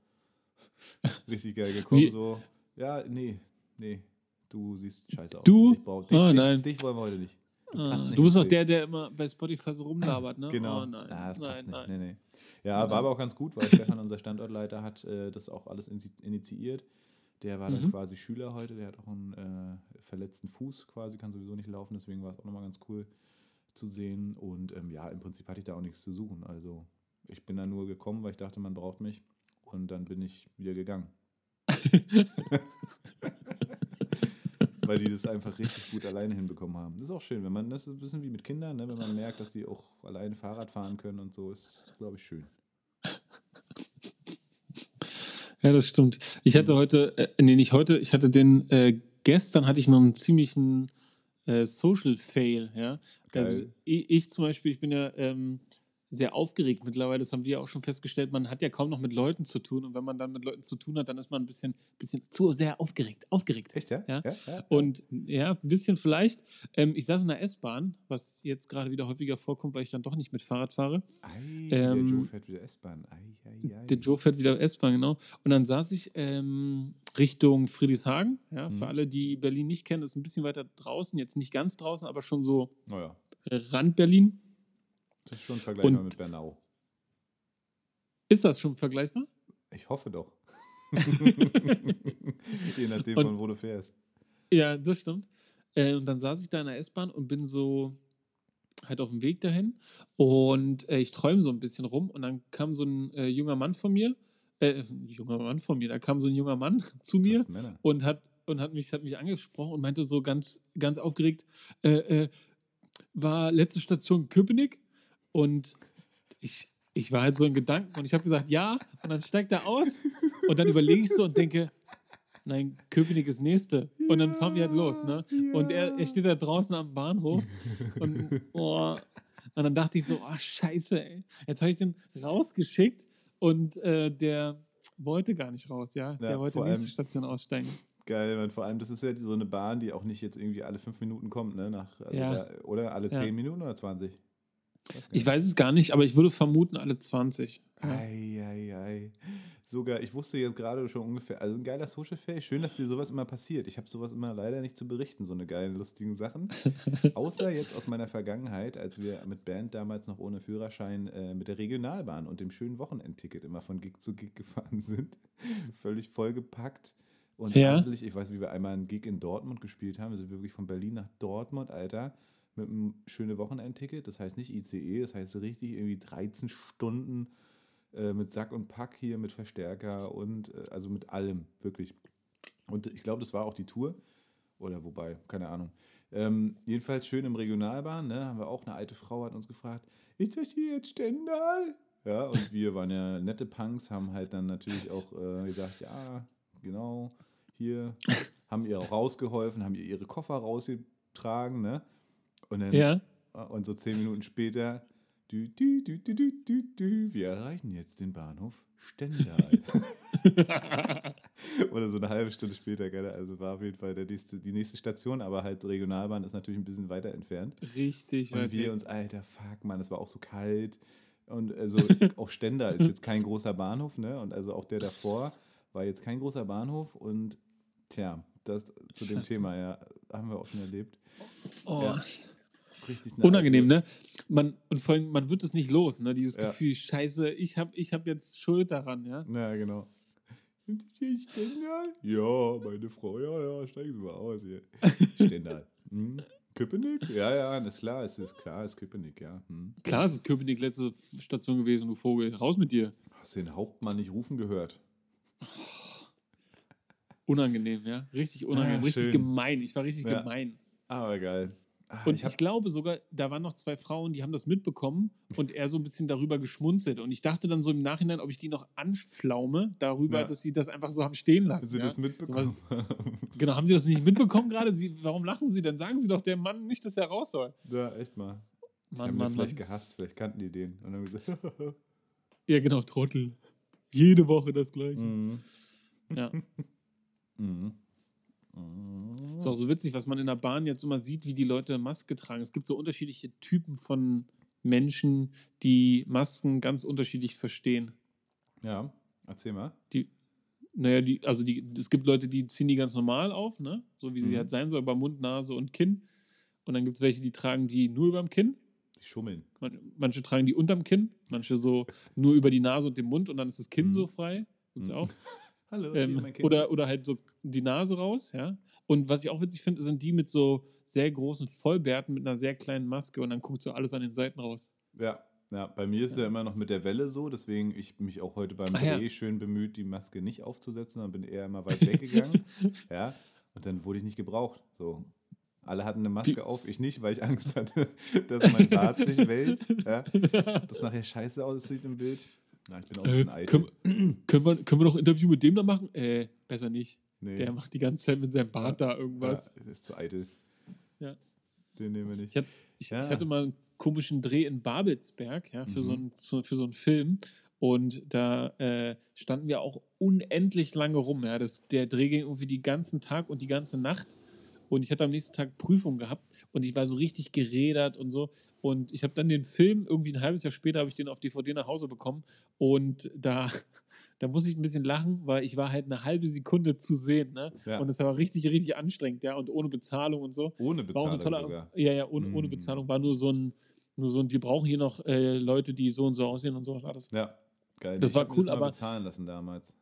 Richtig geil gekommen. Wie- So, ja, nee, nee, du siehst scheiße aus. Du? Dich, brauch- dich, Oh, dich, nein. dich wollen wir heute nicht. Du, Ah, du bist doch Bild. der, der immer bei Spotify so rumlabert, ne? Genau. Oh nein. Ah, das passt nein, nicht. nein. Nee, nee. Ja, Nein. war aber auch ganz gut, weil Stefan, unser Standortleiter, hat äh, das auch alles initi- initiiert. Der war dann Mhm. quasi Schüler heute, der hat auch einen äh, verletzten Fuß quasi, kann sowieso nicht laufen, deswegen war es auch nochmal ganz cool zu sehen. Und ähm, ja, im Prinzip hatte ich da auch nichts zu suchen. Also ich bin da nur gekommen, weil ich dachte, man braucht mich. Und dann bin ich wieder gegangen. weil die das einfach richtig gut alleine hinbekommen haben. Das ist auch schön, wenn man, das ist ein bisschen wie mit Kindern, ne? wenn man merkt, dass die auch alleine Fahrrad fahren können und so, ist, glaube ich, schön. Ja, das stimmt. Ich hatte heute, äh, nee, nicht heute, ich hatte den, äh, gestern hatte ich noch einen ziemlichen äh, Social Fail, ja. Geil. Ähm, ich, ich zum Beispiel, ich bin ja ähm, sehr aufgeregt mittlerweile, das haben wir ja auch schon festgestellt, man hat ja kaum noch mit Leuten zu tun und wenn man dann mit Leuten zu tun hat, dann ist man ein bisschen, bisschen zu sehr aufgeregt, aufgeregt. Echt, ja? Ja. ja? Und ja, ein bisschen vielleicht. Ähm, ich saß in der S-Bahn, was jetzt gerade wieder häufiger vorkommt, weil ich dann doch nicht mit Fahrrad fahre. Ei, der Ähm, Joe fährt wieder S-Bahn. Der Joe fährt wieder S-Bahn, genau. Und dann saß ich ähm, Richtung Friedrichshagen. Ja, Mhm. Für alle, die Berlin nicht kennen, ist ein bisschen weiter draußen, jetzt nicht ganz draußen, aber schon so äh, Rand Berlin. Das ist schon vergleichbar Und- mit Bernau. Ist das schon vergleichbar? Ich hoffe doch. Je nachdem, Und- von wo du fährst. Ja, das stimmt. Äh, und dann saß ich da in der S-Bahn und bin so halt auf dem Weg dahin und äh, ich träume so ein bisschen rum und dann kam so ein äh, junger Mann von mir, äh, ein junger Mann von mir, da kam so ein junger Mann zu mir und hat und hat mich hat mich angesprochen und meinte so ganz ganz aufgeregt äh, äh, war letzte Station Köpenick und ich ich war halt so in Gedanken und ich habe gesagt, ja, und dann steigt er aus und dann überlege ich so und denke, nein, Köpenick ist nächste. Und dann fahren wir halt los, ne? Und er, er steht da draußen am Bahnhof und, oh, und dann dachte ich so, oh, scheiße, ey. Jetzt habe ich den rausgeschickt und äh, der wollte gar nicht raus, ja. Ja, der wollte vor nächste Station aussteigen. Geil, man, vor allem, das ist ja so eine Bahn, die auch nicht jetzt irgendwie alle fünf Minuten kommt, ne? Nach, also Ja. da, oder alle Ja. zehn Minuten oder 20? Ich weiß es gar nicht, aber ich würde vermuten, alle 20. Ja. Ei, ei, ei. Sogar, ich wusste jetzt gerade schon ungefähr, also ein geiler Social Fail. Schön, dass dir sowas immer passiert. Ich habe sowas immer leider nicht zu berichten, so eine geilen, lustigen Sachen. Außer jetzt aus meiner Vergangenheit, als wir mit Band damals noch ohne Führerschein äh, mit der Regionalbahn und dem schönen Wochenendticket immer von Gig zu Gig gefahren sind. Völlig vollgepackt. Und Ja. ich weiß, wie wir einmal einen Gig in Dortmund gespielt haben. Wir sind wirklich von Berlin nach Dortmund, Alter, mit einem schönen Wochenendticket. Das heißt nicht ICE, das heißt richtig irgendwie 13 Stunden äh, mit Sack und Pack hier, mit Verstärker und äh, also mit allem, wirklich. Und ich glaube, das war auch die Tour. Oder wobei, keine Ahnung. Ähm, jedenfalls schön im Regionalbahn, ne? Haben wir auch eine alte Frau hat uns gefragt, ist das hier jetzt Stendal? Ja, und wir waren ja nette Punks, haben halt dann natürlich auch äh, gesagt, ja, genau, hier, haben ihr auch rausgeholfen, haben ihr ihre Koffer rausgetragen, ne? Und dann Ja. und so zehn Minuten später, dü, dü, dü, dü, dü, dü, dü, wir erreichen jetzt den Bahnhof Stendal. Oder so eine halbe Stunde später, gell? Also war auf jeden Fall der nächste, die nächste Station, aber halt Regionalbahn ist natürlich ein bisschen weiter entfernt. Richtig. Und wir uns, alter Fuck, Mann, es war auch so kalt. Und also auch Stendal ist jetzt kein großer Bahnhof, ne? Und also auch der davor war jetzt kein großer Bahnhof. Und tja, das zu dem Scheiße. Thema, ja, haben wir auch schon erlebt. oh. ja. Richtig Unangenehm, ne? Man, und vor allem, man wird es nicht los, ne? Dieses Ja. Gefühl, scheiße, ich habe ich hab jetzt Schuld daran, ja? Ja, genau. Stendal? Ja, meine Frau, ja, ja, steigen Sie mal aus hier. Stendal. Hm? Köpenick? Ja, ja, das ist klar, es ist klar, es ist Köpenick, ja. Hm. Klar, es ist Köpenick letzte Station gewesen, du Vogel. Raus mit dir. Hast den Hauptmann nicht rufen gehört? Unangenehm, ja? Richtig unangenehm, Ah, richtig gemein. Ich war richtig Ja. gemein. Aber geil. Ah, Und ich, hab- glaube sogar, da waren noch zwei Frauen, die haben das mitbekommen und er so ein bisschen darüber geschmunzelt. Und ich dachte dann so im Nachhinein, ob ich die noch anflaume, darüber, Ja. dass sie das einfach so haben stehen lassen. Hast du ja? das mitbekommen? Genau, haben Sie das nicht mitbekommen gerade? Sie, warum lachen Sie denn? Sagen Sie doch dem Mann nicht, dass er raus soll. ja, echt mal. Mann, haben Mann, vielleicht Mann. gehasst, vielleicht kannten die den. Und dann gesagt, Ja, genau, Trottel. Jede Woche das Gleiche. mhm. Ja. Mhm. Mhm. Ist auch so witzig, was man in der Bahn jetzt immer sieht, wie die Leute Maske tragen. Es gibt so unterschiedliche Typen von Menschen, die Masken ganz unterschiedlich verstehen. Ja, erzähl mal. Naja, die, also die, es gibt Leute, die ziehen die ganz normal auf, ne? So wie sie Mhm. halt sein soll, über Mund, Nase und Kinn. Und dann gibt es welche, die tragen die nur über dem Kinn. Die schummeln. Man- Manche tragen die unterm Kinn, manche so nur über die Nase und den Mund und dann ist das Kinn Mhm. so frei. Gibt's Mhm. auch. Hallo, Ähm, oder, oder halt so die Nase raus, ja. Und was ich auch witzig finde, sind die mit so sehr großen Vollbärten mit einer sehr kleinen Maske und dann guckt so alles an den Seiten raus. Ja, ja, bei mir ist ja immer noch mit der Welle so, deswegen ich mich auch heute beim Ach ja. Dreh schön bemüht, die Maske nicht aufzusetzen, dann bin eher immer weit weggegangen. ja, und dann wurde ich nicht gebraucht. So. Alle hatten eine Maske auf, ich nicht, weil ich Angst hatte, dass mein Bart sich wellt, ja, dass nachher scheiße aussieht im Bild. Na, ich bin auch ein Äh, bisschen eitel. können, können, wir, können wir noch ein Interview mit dem da machen? Äh, besser nicht. Nee, Der macht die ganze Zeit mit seinem Bart da irgendwas. Ja, ist zu eitel. Ja. Den nehmen wir nicht. Ich hatte, ich, Ja. ich hatte mal einen komischen Dreh in Babelsberg, ja, für, so, Mhm. einen, so, für so einen Film. Und da äh, standen wir auch unendlich lange rum. Ja. Das, der Dreh ging irgendwie den ganzen Tag und die ganze Nacht. Und ich hatte am nächsten Tag Prüfung gehabt und ich war so richtig gerädert und so. Und ich habe dann den Film, irgendwie ein halbes Jahr später, habe ich den auf DVD nach Hause bekommen. Und da, da muss ich ein bisschen lachen, weil ich war halt eine halbe Sekunde zu sehen. Ne? Ja. Und es war richtig, richtig anstrengend, ja. Und ohne Bezahlung und so. Ohne War auch eine Bezahlung tolle, ja, ja, ohne, ohne Mm. Bezahlung. War nur so ein, nur so ein, wir brauchen hier noch äh, Leute, die so und so aussehen und sowas alles. Ja, geil. Das Ich war cool, mal aber- bezahlen lassen damals.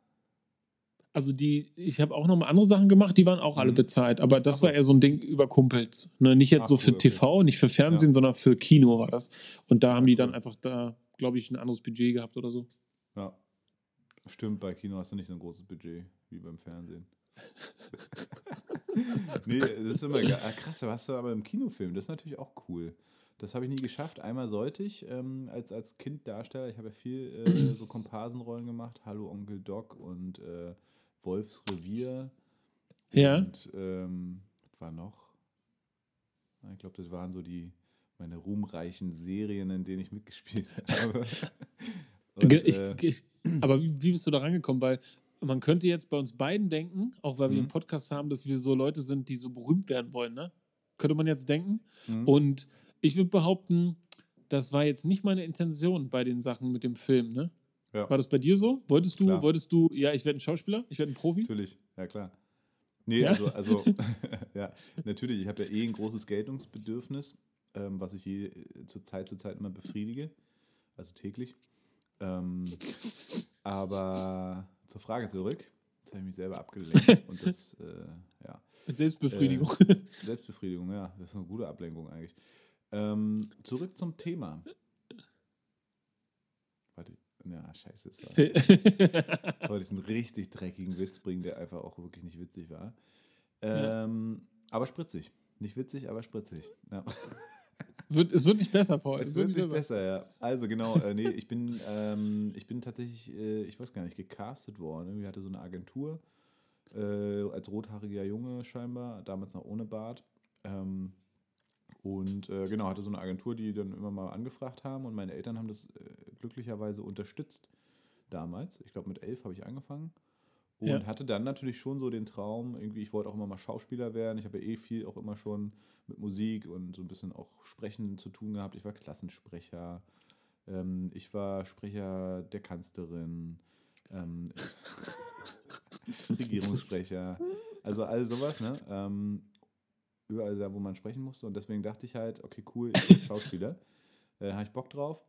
Also die, ich habe auch noch mal andere Sachen gemacht, die waren auch alle Mhm. bezahlt. Aber das so. war eher so ein Ding über Kumpels. Ne? Nicht jetzt Ach, so für okay. TV, nicht für Fernsehen, sondern für Kino war das. Und da haben die dann einfach da, glaube ich, ein anderes Budget gehabt oder so. Ja. Stimmt, bei Kino hast du nicht so ein großes Budget wie beim Fernsehen. nee, das ist immer geil. Ah, krass, warst du aber im Kinofilm. Das ist natürlich auch cool. Das habe ich nie geschafft. Einmal sollte ich ähm, als, als Kinddarsteller, ich habe ja viel äh, so Komparsenrollen gemacht. Hallo Onkel Doc und äh, Wolfs Revier. Ja. Und ähm, was war noch? Ich glaube, das waren so die meine ruhmreichen Serien, in denen ich mitgespielt habe. Und, ich, äh, ich, aber wie, wie bist du da rangekommen? Weil man könnte jetzt bei uns beiden denken, auch weil wir Mhm. einen Podcast haben, dass wir so Leute sind, die so berühmt werden wollen, ne? Könnte man jetzt denken. mhm. Und ich würde behaupten, das war jetzt nicht meine Intention bei den Sachen mit dem Film, ne? Ja. War das bei dir so? Wolltest du, Klar. wolltest du, ja, ich werde ein Schauspieler, ich werde ein Profi? Natürlich, ja klar. Nee, Ja? also, also ja, natürlich, ich habe ja eh ein großes Geltungsbedürfnis, ähm, was ich je, äh, zur Zeit zu Zeit immer befriedige, also täglich. Ähm, aber zur Frage zurück, jetzt habe ich mich selber abgelenkt und das, äh, ja. Mit Selbstbefriedigung. Selbstbefriedigung, ja, das ist eine gute Ablenkung eigentlich. Ähm, zurück zum Thema. Warte, ja, scheiße. Das war, jetzt wollte ich einen richtig dreckigen Witz bringen, der einfach auch wirklich nicht witzig war. Ähm, Aber spritzig. Nicht witzig, aber spritzig. Ja. wird, es wird nicht besser, Paul. Es wird nicht besser, ja. Also genau, äh, nee, ich bin, ähm, ich bin tatsächlich, äh, ich weiß gar nicht, gecastet worden. Irgendwie hatte so eine Agentur äh, als rothaariger Junge scheinbar, damals noch ohne Bart. Ähm, und äh, genau, hatte so eine Agentur, die dann immer mal angefragt haben und meine Eltern haben das äh, glücklicherweise unterstützt damals. Ich glaube, mit elf habe ich angefangen. Und Ja. hatte dann natürlich schon so den Traum, irgendwie, ich wollte auch immer mal Schauspieler werden. Ich habe ja eh viel auch immer schon mit Musik und so ein bisschen auch Sprechen zu tun gehabt. Ich war Klassensprecher, ähm, ich war Sprecher der Kanzlerin, ähm, Regierungssprecher, also all sowas, ne? Ähm, überall da, wo man sprechen musste. Und deswegen dachte ich halt, okay, cool, ich bin Schauspieler. äh, habe ich Bock drauf.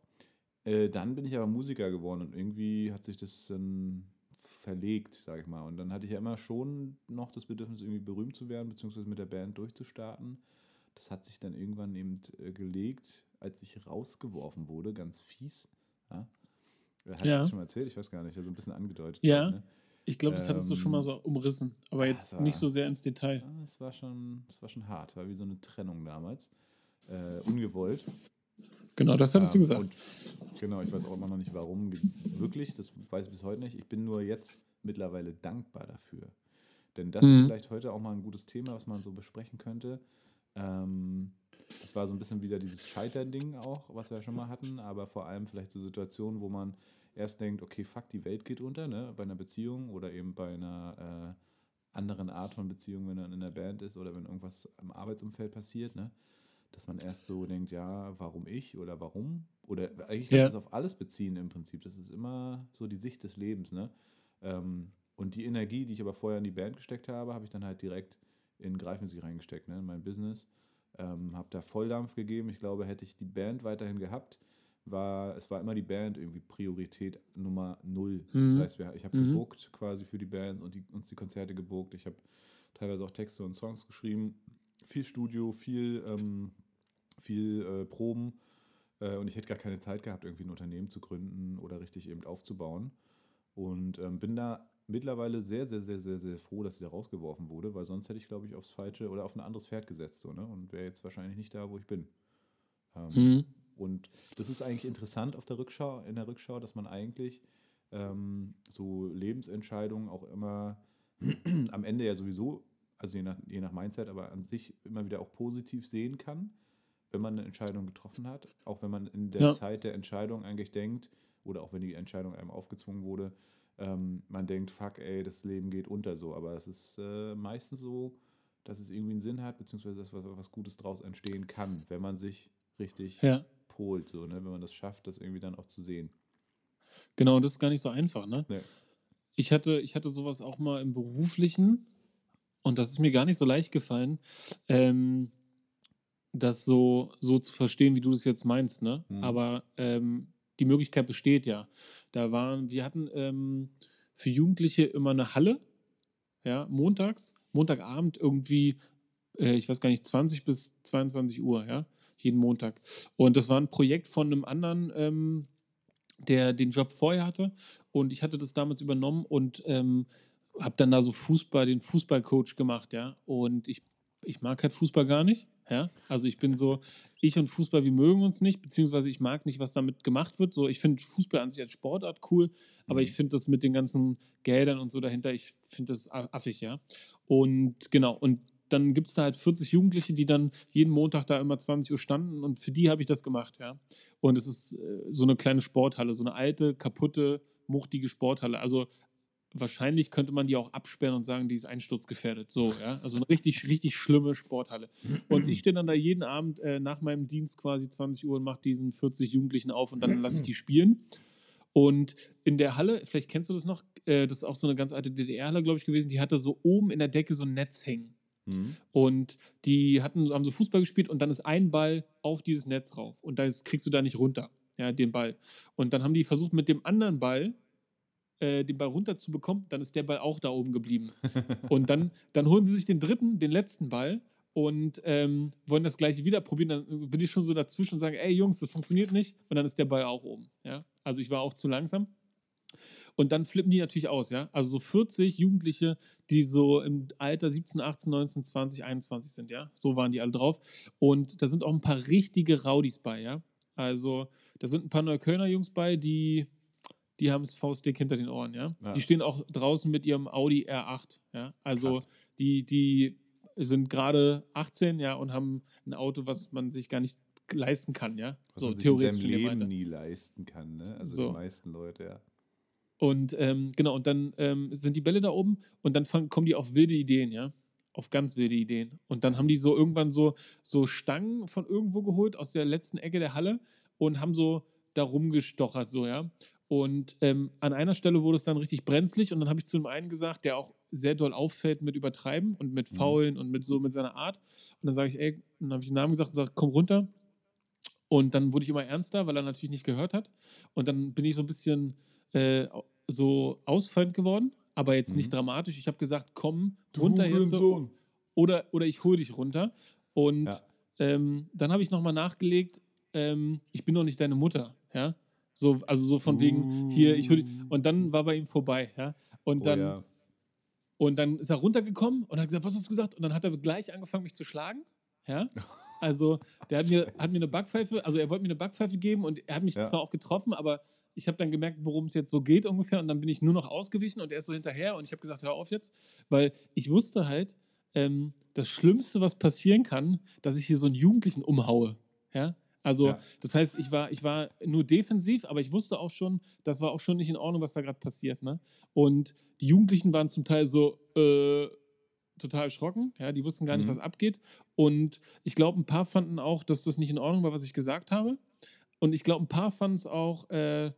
Äh, dann bin ich aber Musiker geworden und irgendwie hat sich das dann verlegt, sag ich mal. Und dann hatte ich ja immer schon noch das Bedürfnis, irgendwie berühmt zu werden, beziehungsweise mit der Band durchzustarten. Das hat sich dann irgendwann eben äh, gelegt, als ich rausgeworfen wurde, ganz fies. Ja. Äh, ich Ja. das schon mal erzählt? Ich weiß gar nicht, also ein bisschen angedeutet. Ja. ich, ne? Ich glaube, das hattest du schon mal Ähm, so umrissen, aber jetzt war- nicht so sehr ins Detail. Es war schon, es war schon hart, war wie so eine Trennung damals. Äh, ungewollt. Genau, das hattest du Ähm, gesagt. Und, genau, ich weiß auch immer noch nicht warum, wirklich, das weiß ich bis heute nicht. Ich bin nur jetzt mittlerweile dankbar dafür. Denn das ist Mhm. vielleicht heute auch mal ein gutes Thema, was man so besprechen könnte. Ähm, das war so ein bisschen wieder dieses Scheiterding auch, was wir ja schon mal hatten, aber vor allem vielleicht so Situationen, wo man erst denkt, okay, fuck, die Welt geht unter, ne, bei einer Beziehung oder eben bei einer äh, anderen Art von Beziehung, wenn man in einer Band ist oder wenn irgendwas im Arbeitsumfeld passiert, ne, dass man erst so denkt, ja, warum ich oder warum? Oder eigentlich kann Ja. das auf alles beziehen im Prinzip. Das ist immer so die Sicht des Lebens, ne? Ähm, und die Energie, die ich aber vorher in die Band gesteckt habe, habe ich dann halt direkt in Greifmusik reingesteckt, ne? in mein Business. Ähm, habe da Volldampf gegeben. Ich glaube, hätte ich die Band weiterhin gehabt, war, es war immer die Band irgendwie Priorität Nummer null. Mhm. Das heißt, wir, ich habe Mhm. gebuckt quasi für die Bands und die, uns die Konzerte gebuckt. Ich habe teilweise auch Texte und Songs geschrieben. Viel Studio, viel, ähm, viel äh, Proben. Äh, und ich hätte gar keine Zeit gehabt, irgendwie ein Unternehmen zu gründen oder richtig eben aufzubauen. Und ähm, bin da mittlerweile sehr, sehr, sehr, sehr, sehr froh, dass sie da rausgeworfen wurde, weil sonst hätte ich, glaube ich, aufs falsche oder auf ein anderes Pferd gesetzt so, ne? und wäre jetzt wahrscheinlich nicht da, wo ich bin. Ähm, Mhm. Und das ist eigentlich interessant auf der Rückschau, in der Rückschau, dass man eigentlich ähm, so Lebensentscheidungen auch immer am Ende ja sowieso, also je nach, je nach Mindset, aber an sich immer wieder auch positiv sehen kann, wenn man eine Entscheidung getroffen hat. Auch wenn man in der Ja. Zeit der Entscheidung eigentlich denkt, oder auch wenn die Entscheidung einem aufgezwungen wurde, ähm, man denkt, fuck, ey, das Leben geht unter so. Aber es ist äh, meistens so, dass es irgendwie einen Sinn hat, beziehungsweise dass was, was Gutes draus entstehen kann, wenn man sich richtig Ja, polt, so, ne? wenn man das schafft, das irgendwie dann auch zu sehen. genau, und das ist gar nicht so einfach, ne? Nee. Ich hatte, ich hatte sowas auch mal im Beruflichen und das ist mir gar nicht so leicht gefallen, ähm, das so, so zu verstehen, wie du das jetzt meinst, ne? Mhm. Aber ähm, die Möglichkeit besteht ja. Da waren, wir hatten ähm, für Jugendliche immer eine Halle, ja, montags, Montagabend irgendwie, äh, ich weiß gar nicht, 20 bis 22 Uhr, ja, jeden Montag. Und das war ein Projekt von einem anderen, ähm, der den Job vorher hatte. Und ich hatte das damals übernommen und ähm, habe dann da so Fußball, den Fußballcoach gemacht, ja. Und ich, ich mag halt Fußball gar nicht, ja. Also ich bin so, ich und Fußball, wir mögen uns nicht, beziehungsweise ich mag nicht, was damit gemacht wird. So, ich finde Fußball an sich als Sportart cool, aber ich finde das mit den ganzen Geldern und so dahinter, ich finde das affig, ja. Und genau, und dann gibt es da halt 40 Jugendliche, die dann jeden Montag da immer 20 Uhr standen und für die habe ich das gemacht, ja. Und es ist äh, so eine kleine Sporthalle, so eine alte, kaputte, muchtige Sporthalle. Also wahrscheinlich könnte man die auch absperren und sagen, die ist einsturzgefährdet. So, ja. Also eine richtig, richtig schlimme Sporthalle. Und ich stehe dann da jeden Abend äh, nach meinem Dienst quasi 20 Uhr und mache diesen 40 Jugendlichen auf und dann lasse ich die spielen. Und in der Halle, vielleicht kennst du das noch, äh, das ist auch so eine ganz alte DDR-Halle, glaube ich, gewesen, die hatte so oben in der Decke so ein Netz hängen. Mhm. Und die hatten, haben so Fußball gespielt und dann ist ein Ball auf dieses Netz rauf. Und da kriegst du da nicht runter, ja, den Ball. Und dann haben die versucht, mit dem anderen Ball äh, den Ball runterzubekommen, dann ist der Ball auch da oben geblieben. und dann, dann holen sie sich den dritten, den letzten Ball und ähm, wollen das gleiche wieder probieren. Dann bin ich schon so dazwischen und sage, ey Jungs, das funktioniert nicht. Und dann ist der Ball auch oben. Ja? Also ich war auch zu langsam. Und dann flippen die natürlich aus, ja. Also so 40 Jugendliche, die so im Alter 17, 18, 19, 20, 21 sind, ja. So waren die alle drauf. Und da sind auch ein paar richtige Rowdies bei, ja. Also da sind ein paar Neuköllner Jungs bei, die, die haben es faustdick hinter den Ohren, ja? ja. Die stehen auch draußen mit ihrem Audi R8, ja. Also die, die sind gerade 18, ja, und haben ein Auto, was man sich gar nicht leisten kann, ja. Was so man sich theoretisch in seinem Leben nie leisten kann, ne? Also so. die meisten Leute, ja. Und ähm, genau, und dann ähm, sind die Bälle da oben und dann fang, kommen die auf wilde Ideen, ja. Auf ganz wilde Ideen. Und dann haben die so irgendwann so, so Stangen von irgendwo geholt, aus der letzten Ecke der Halle und haben so da rumgestochert, so, ja. Und ähm, an einer Stelle wurde es dann richtig brenzlig und dann habe ich zu dem einen gesagt, der auch sehr doll auffällt mit Übertreiben und mit mhm. Faulen mhm. und mit so mit seiner Art. Und dann sage ich, ey, dann habe ich den Namen gesagt und sage, komm runter. Und dann wurde ich immer ernster, weil er natürlich nicht gehört hat. Und dann bin ich so ein bisschen äh, so ausfallend geworden, aber jetzt mhm. nicht dramatisch. Ich habe gesagt, komm runter jetzt. So, oder, oder ich hole dich runter. Und ja. ähm, dann habe ich nochmal nachgelegt, ähm, ich bin doch nicht deine Mutter. Ja. So, also so von wegen, uh. hier, ich würde. Und dann war bei ihm vorbei, ja. Und oh, dann, ja. und dann ist er runtergekommen und hat gesagt, was hast du gesagt? Und dann hat er gleich angefangen, mich zu schlagen. Ja. Also, der hat mir, hat mir eine Backpfeife, also er wollte mir eine Backpfeife geben und er hat mich ja. zwar auch getroffen, aber ich habe dann gemerkt, worum es jetzt so geht ungefähr und dann bin ich nur noch ausgewichen und er ist so hinterher und ich habe gesagt, hör auf jetzt, weil ich wusste halt, ähm, das Schlimmste, was passieren kann, dass ich hier so einen Jugendlichen umhaue. Ja? Also, ja. das heißt, ich war, ich war nur defensiv, aber ich wusste auch schon, das war auch schon nicht in Ordnung, was da gerade passiert. Ne? Und die Jugendlichen waren zum Teil so äh, total erschrocken, ja, die wussten gar nicht, mhm. was abgeht. Und ich glaube, ein paar fanden auch, dass das nicht in Ordnung war, was ich gesagt habe. Und ich glaube, ein paar fanden es auch äh,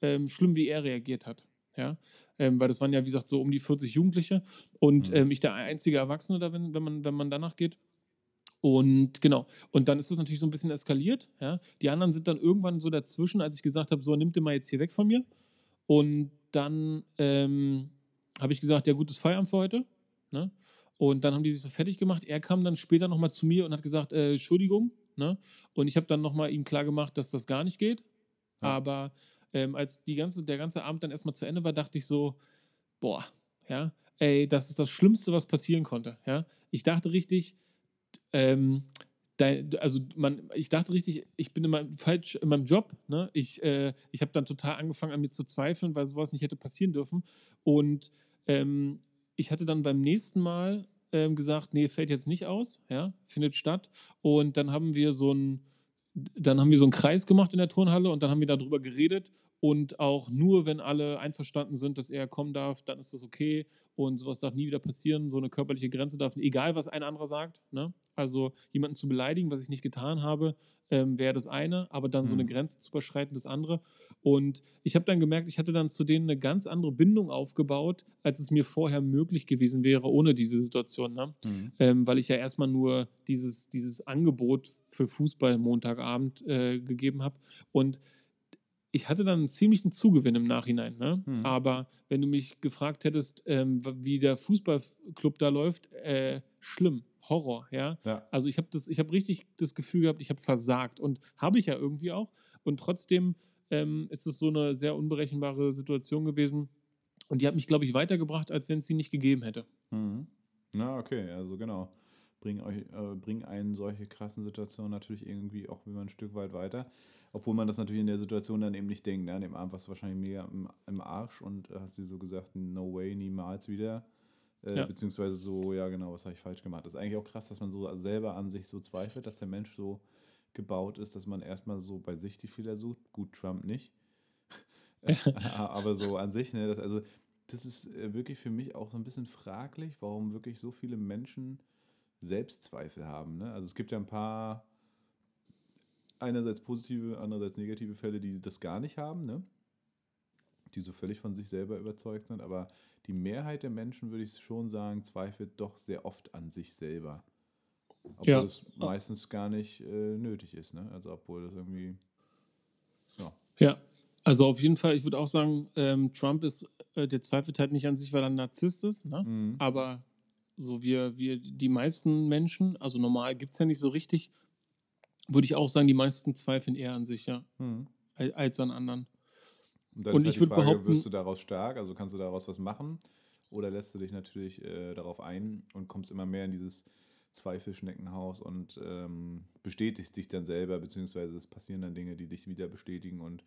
ähm, schlimm, wie er reagiert hat. Ja, ähm, weil das waren ja, wie gesagt, so um die 40 Jugendliche und mhm. ähm, ich der einzige Erwachsene da, wenn, wenn, man, wenn man danach geht. Und genau, und dann ist es natürlich so ein bisschen eskaliert. Ja? Die anderen sind dann irgendwann so dazwischen, als ich gesagt habe, so, nimm den mal jetzt hier weg von mir. Und dann ähm, habe ich gesagt, ja, gutes Feierabend für heute. Ne? Und dann haben die sich so fertig gemacht. Er kam dann später nochmal zu mir und hat gesagt, äh, Entschuldigung. Ne? Und ich habe dann nochmal ihm klar gemacht, dass das gar nicht geht. Ja. Aber ähm, als die ganze, der ganze Abend dann erstmal zu Ende war, dachte ich so, boah, ja, ey, das ist das Schlimmste, was passieren konnte. Ja? Ich dachte richtig, ähm, also man, ich dachte richtig, ich bin in meinem, falsch in meinem Job. Ne? Ich, äh, ich habe dann total angefangen an mir zu zweifeln, weil sowas nicht hätte passieren dürfen. Und ähm, ich hatte dann beim nächsten Mal ähm, gesagt, nee, fällt jetzt nicht aus, ja, findet statt. Und dann haben wir so ein, dann haben wir so einen Kreis gemacht in der Turnhalle und dann haben wir darüber geredet und auch nur, wenn alle einverstanden sind, dass er kommen darf, dann ist das okay. Und sowas darf nie wieder passieren. So eine körperliche Grenze darf, egal was ein anderer sagt. Ne? Also jemanden zu beleidigen, was ich nicht getan habe, ähm, wäre das eine, aber dann mhm. so eine mhm. Grenze zu überschreiten, das andere. Und ich habe dann gemerkt, ich hatte dann zu denen eine ganz andere Bindung aufgebaut, als es mir vorher möglich gewesen wäre, ohne diese Situation. Ne? Mhm. Ähm, weil ich ja erstmal nur dieses, dieses Angebot für Fußball Montagabend äh, gegeben habe. Und ich hatte dann einen ziemlichen Zugewinn im Nachhinein. Ne? Hm. Aber wenn du mich gefragt hättest, ähm, wie der Fußballclub da läuft, äh, schlimm, Horror, ja. ja. Also ich habe das, ich habe richtig das Gefühl gehabt, ich habe versagt und habe ich ja irgendwie auch. Und trotzdem ähm, ist es so eine sehr unberechenbare Situation gewesen. Und die hat mich, glaube ich, weitergebracht, als wenn es sie nicht gegeben hätte. Mhm. Na, okay, also genau. Bringen, euch, äh, bringen einen solche krassen Situationen natürlich irgendwie auch immer ein Stück weit weiter. Obwohl man das natürlich in der Situation dann eben nicht denkt. Ne? An dem Abend warst du wahrscheinlich mega im, im Arsch und hast dir so gesagt, no way, niemals wieder. Äh, Ja. Beziehungsweise so, ja genau, was habe ich falsch gemacht. Das ist eigentlich auch krass, dass man so selber an sich so zweifelt, dass der Mensch so gebaut ist, dass man erstmal so bei sich die Fehler sucht. Gut, Trump nicht. Aber so an sich, ne, das, also, das ist äh, wirklich für mich auch so ein bisschen fraglich, warum wirklich so viele Menschen Selbstzweifel haben. Ne? Also es gibt ja ein paar einerseits positive, andererseits negative Fälle, die das gar nicht haben, ne? Die so völlig von sich selber überzeugt sind, aber die Mehrheit der Menschen, würde ich schon sagen, zweifelt doch sehr oft an sich selber. Obwohl Ja. es meistens gar nicht äh, nötig ist, ne? Also obwohl das irgendwie, ja. Ja, also auf jeden Fall, ich würde auch sagen, ähm, Trump ist, äh, der zweifelt halt nicht an sich, weil er ein Narzisst ist, ne? Mhm. aber so wir, wir, die meisten Menschen, also normal gibt es ja nicht so richtig, würde ich auch sagen, die meisten zweifeln eher an sich, ja, Mhm. al- als an anderen. Und dann Und ist halt ich die würd Frage, behaupten- wirst du daraus stark, also kannst du daraus was machen oder lässt du dich natürlich äh, darauf ein und kommst immer mehr in dieses Zweifelschneckenhaus und ähm, bestätigst dich dann selber, beziehungsweise es passieren dann Dinge, die dich wieder bestätigen und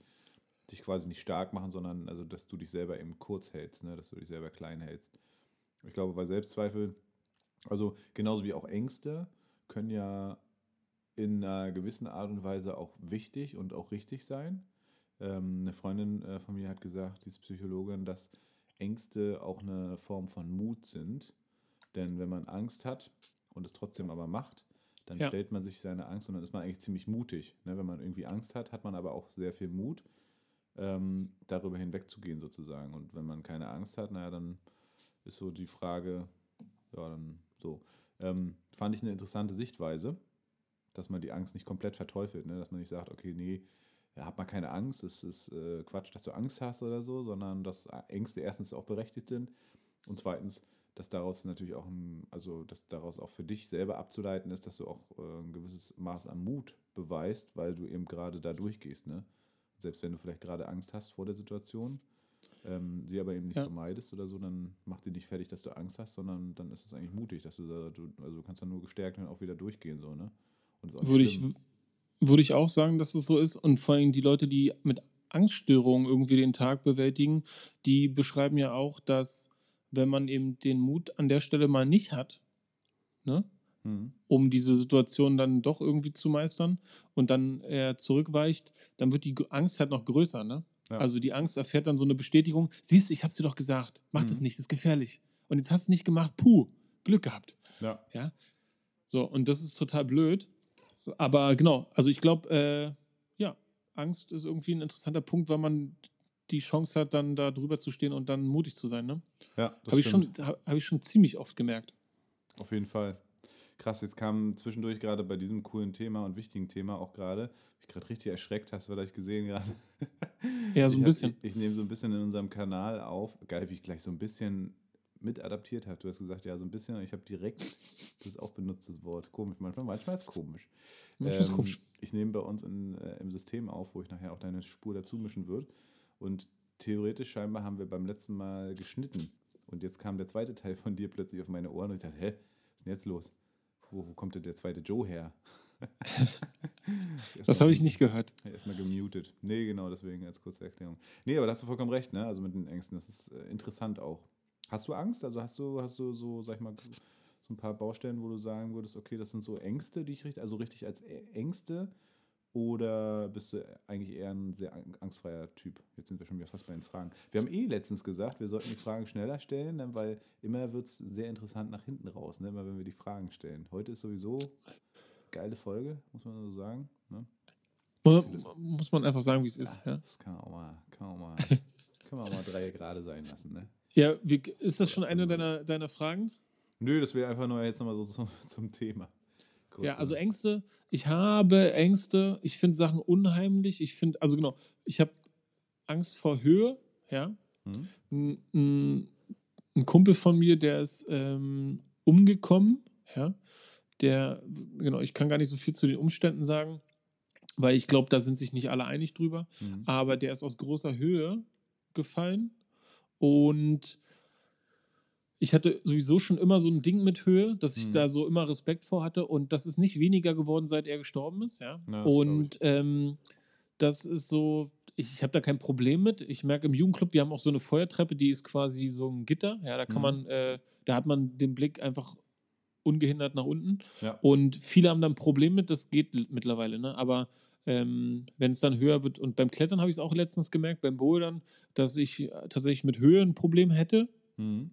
dich quasi nicht stark machen, sondern also, dass du dich selber eben kurz hältst, ne? dass du dich selber klein hältst. Ich glaube, bei Selbstzweifel, also genauso wie auch Ängste, können ja in einer gewissen Art und Weise auch wichtig und auch richtig sein. Ähm, eine Freundin äh, von mir hat gesagt, die ist Psychologin, dass Ängste auch eine Form von Mut sind. Denn wenn man Angst hat und es trotzdem aber macht, dann Ja. stellt man sich seine Angst und dann ist man eigentlich ziemlich mutig. Ne? Wenn man irgendwie Angst hat, hat man aber auch sehr viel Mut, ähm, darüber hinwegzugehen sozusagen. Und wenn man keine Angst hat, naja, dann ist so die Frage, ja, dann so. Ähm, fand ich eine interessante Sichtweise, dass man die Angst nicht komplett verteufelt, ne? dass man nicht sagt, okay, nee, ja, hab mal keine Angst, es ist äh, Quatsch, dass du Angst hast oder so, sondern dass Ängste erstens auch berechtigt sind und zweitens, dass daraus natürlich auch ein, also dass daraus auch für dich selber abzuleiten ist, dass du auch äh, ein gewisses Maß an Mut beweist, weil du eben gerade da durchgehst, ne? Selbst wenn du vielleicht gerade Angst hast vor der Situation, ähm, sie aber eben nicht Ja. vermeidest oder so, dann macht dir nicht fertig, dass du Angst hast, sondern dann ist es eigentlich mutig, dass du da, du, also du kannst dann nur gestärkt dann auch wieder durchgehen, so, ne? Würde ich, schlimm. Würde ich auch sagen, dass es so ist. Und vor allem die Leute, die mit Angststörungen irgendwie den Tag bewältigen, die beschreiben ja auch, dass wenn man eben den Mut an der Stelle mal nicht hat, ne, Mhm. um diese Situation dann doch irgendwie zu meistern und dann eher zurückweicht, dann wird die Angst halt noch größer. Ne? Ja. Also die Angst erfährt dann so eine Bestätigung. Siehst du, ich hab's dir doch gesagt, mach das Mhm. nicht, das ist gefährlich. Und jetzt hast du nicht gemacht, puh, Glück gehabt. Ja. Ja. So, und das ist total blöd. Aber genau, also ich glaube, äh, ja, Angst ist irgendwie ein interessanter Punkt, weil man die Chance hat, dann da drüber zu stehen und dann mutig zu sein. Ne? Ja, das Habe ich, schon- hab, hab ich schon ziemlich oft gemerkt. Auf jeden Fall. Krass, jetzt kam zwischendurch gerade bei diesem coolen Thema und wichtigen Thema auch gerade, ich gerade richtig erschreckt, hast du vielleicht gesehen gerade. Ja, so Ich ein hab- bisschen. Ich, ich nehme so ein bisschen in unserem Kanal auf. Geil, wie ich gleich so ein bisschen mit adaptiert habe. Du hast gesagt, ja, so ein bisschen. Ich habe direkt das auch benutzt, das Wort. Komisch, manchmal, manchmal ist es komisch. Manchmal ist Ähm, komisch. Ich nehme bei uns in, äh, im System auf, wo ich nachher auch deine Spur dazu mischen würde. Und theoretisch scheinbar haben wir beim letzten Mal geschnitten. Und jetzt kam der zweite Teil von dir plötzlich auf meine Ohren und ich dachte, hä, was ist denn jetzt los? Wo, wo kommt denn der zweite Joe her? Das habe ich nicht gehört. Erstmal gemutet. Nee, genau, deswegen als kurze Erklärung. Nee, aber da hast du vollkommen recht, ne? Also mit den Ängsten. Das ist äh, interessant auch. Hast du Angst? Also hast du, hast du so, sag ich mal, so ein paar Baustellen, wo du sagen würdest, okay, das sind so Ängste, die ich richtig, also richtig als Ängste oder bist du eigentlich eher ein sehr ang- angstfreier Typ? Jetzt sind wir schon wieder fast bei den Fragen. Wir haben eh letztens gesagt, wir sollten die Fragen schneller stellen, ne? weil immer wird es sehr interessant nach hinten raus, ne? immer wenn wir die Fragen stellen. Heute ist sowieso geile Folge, muss man so sagen. Ne? Mu- Muss man einfach sagen, wie es ist. Ja, Das kann man auch mal, kann man auch mal, kann man auch mal drei gerade sein lassen, ne? Ja wie, ist das schon eine deiner, deiner Fragen? Nö, das wäre einfach nur jetzt nochmal so zum, zum Thema. Kurz Ja, also so. Ängste. Ich habe Ängste. Ich finde Sachen unheimlich. Ich finde, also genau, ich habe Angst vor Höhe. Ja. Hm? Ein, ein, Kumpel von mir, der ist ähm, umgekommen. Ja. Der, genau, ich kann gar nicht so viel zu den Umständen sagen, weil ich glaube, da sind sich nicht alle einig drüber. Hm. Aber der ist aus großer Höhe gefallen Und ich hatte sowieso schon immer so ein Ding mit Höhe, dass ich Mhm. da so immer Respekt vor hatte. Und das ist nicht weniger geworden, seit er gestorben ist. Ja? Ja, das und ähm, das ist so, ich, ich habe da kein Problem mit. Ich merke im Jugendclub, wir haben auch so eine Feuertreppe, die ist quasi so ein Gitter. Ja, da kann Mhm. man, äh, da hat man den Blick einfach ungehindert nach unten. Ja. Und viele haben da ein Problem mit, das geht mittlerweile, ne? Aber ähm, wenn es dann höher wird, und beim Klettern habe ich es auch letztens gemerkt, beim Bouldern, dass ich äh, tatsächlich mit Höhe ein Problem hätte. Mhm.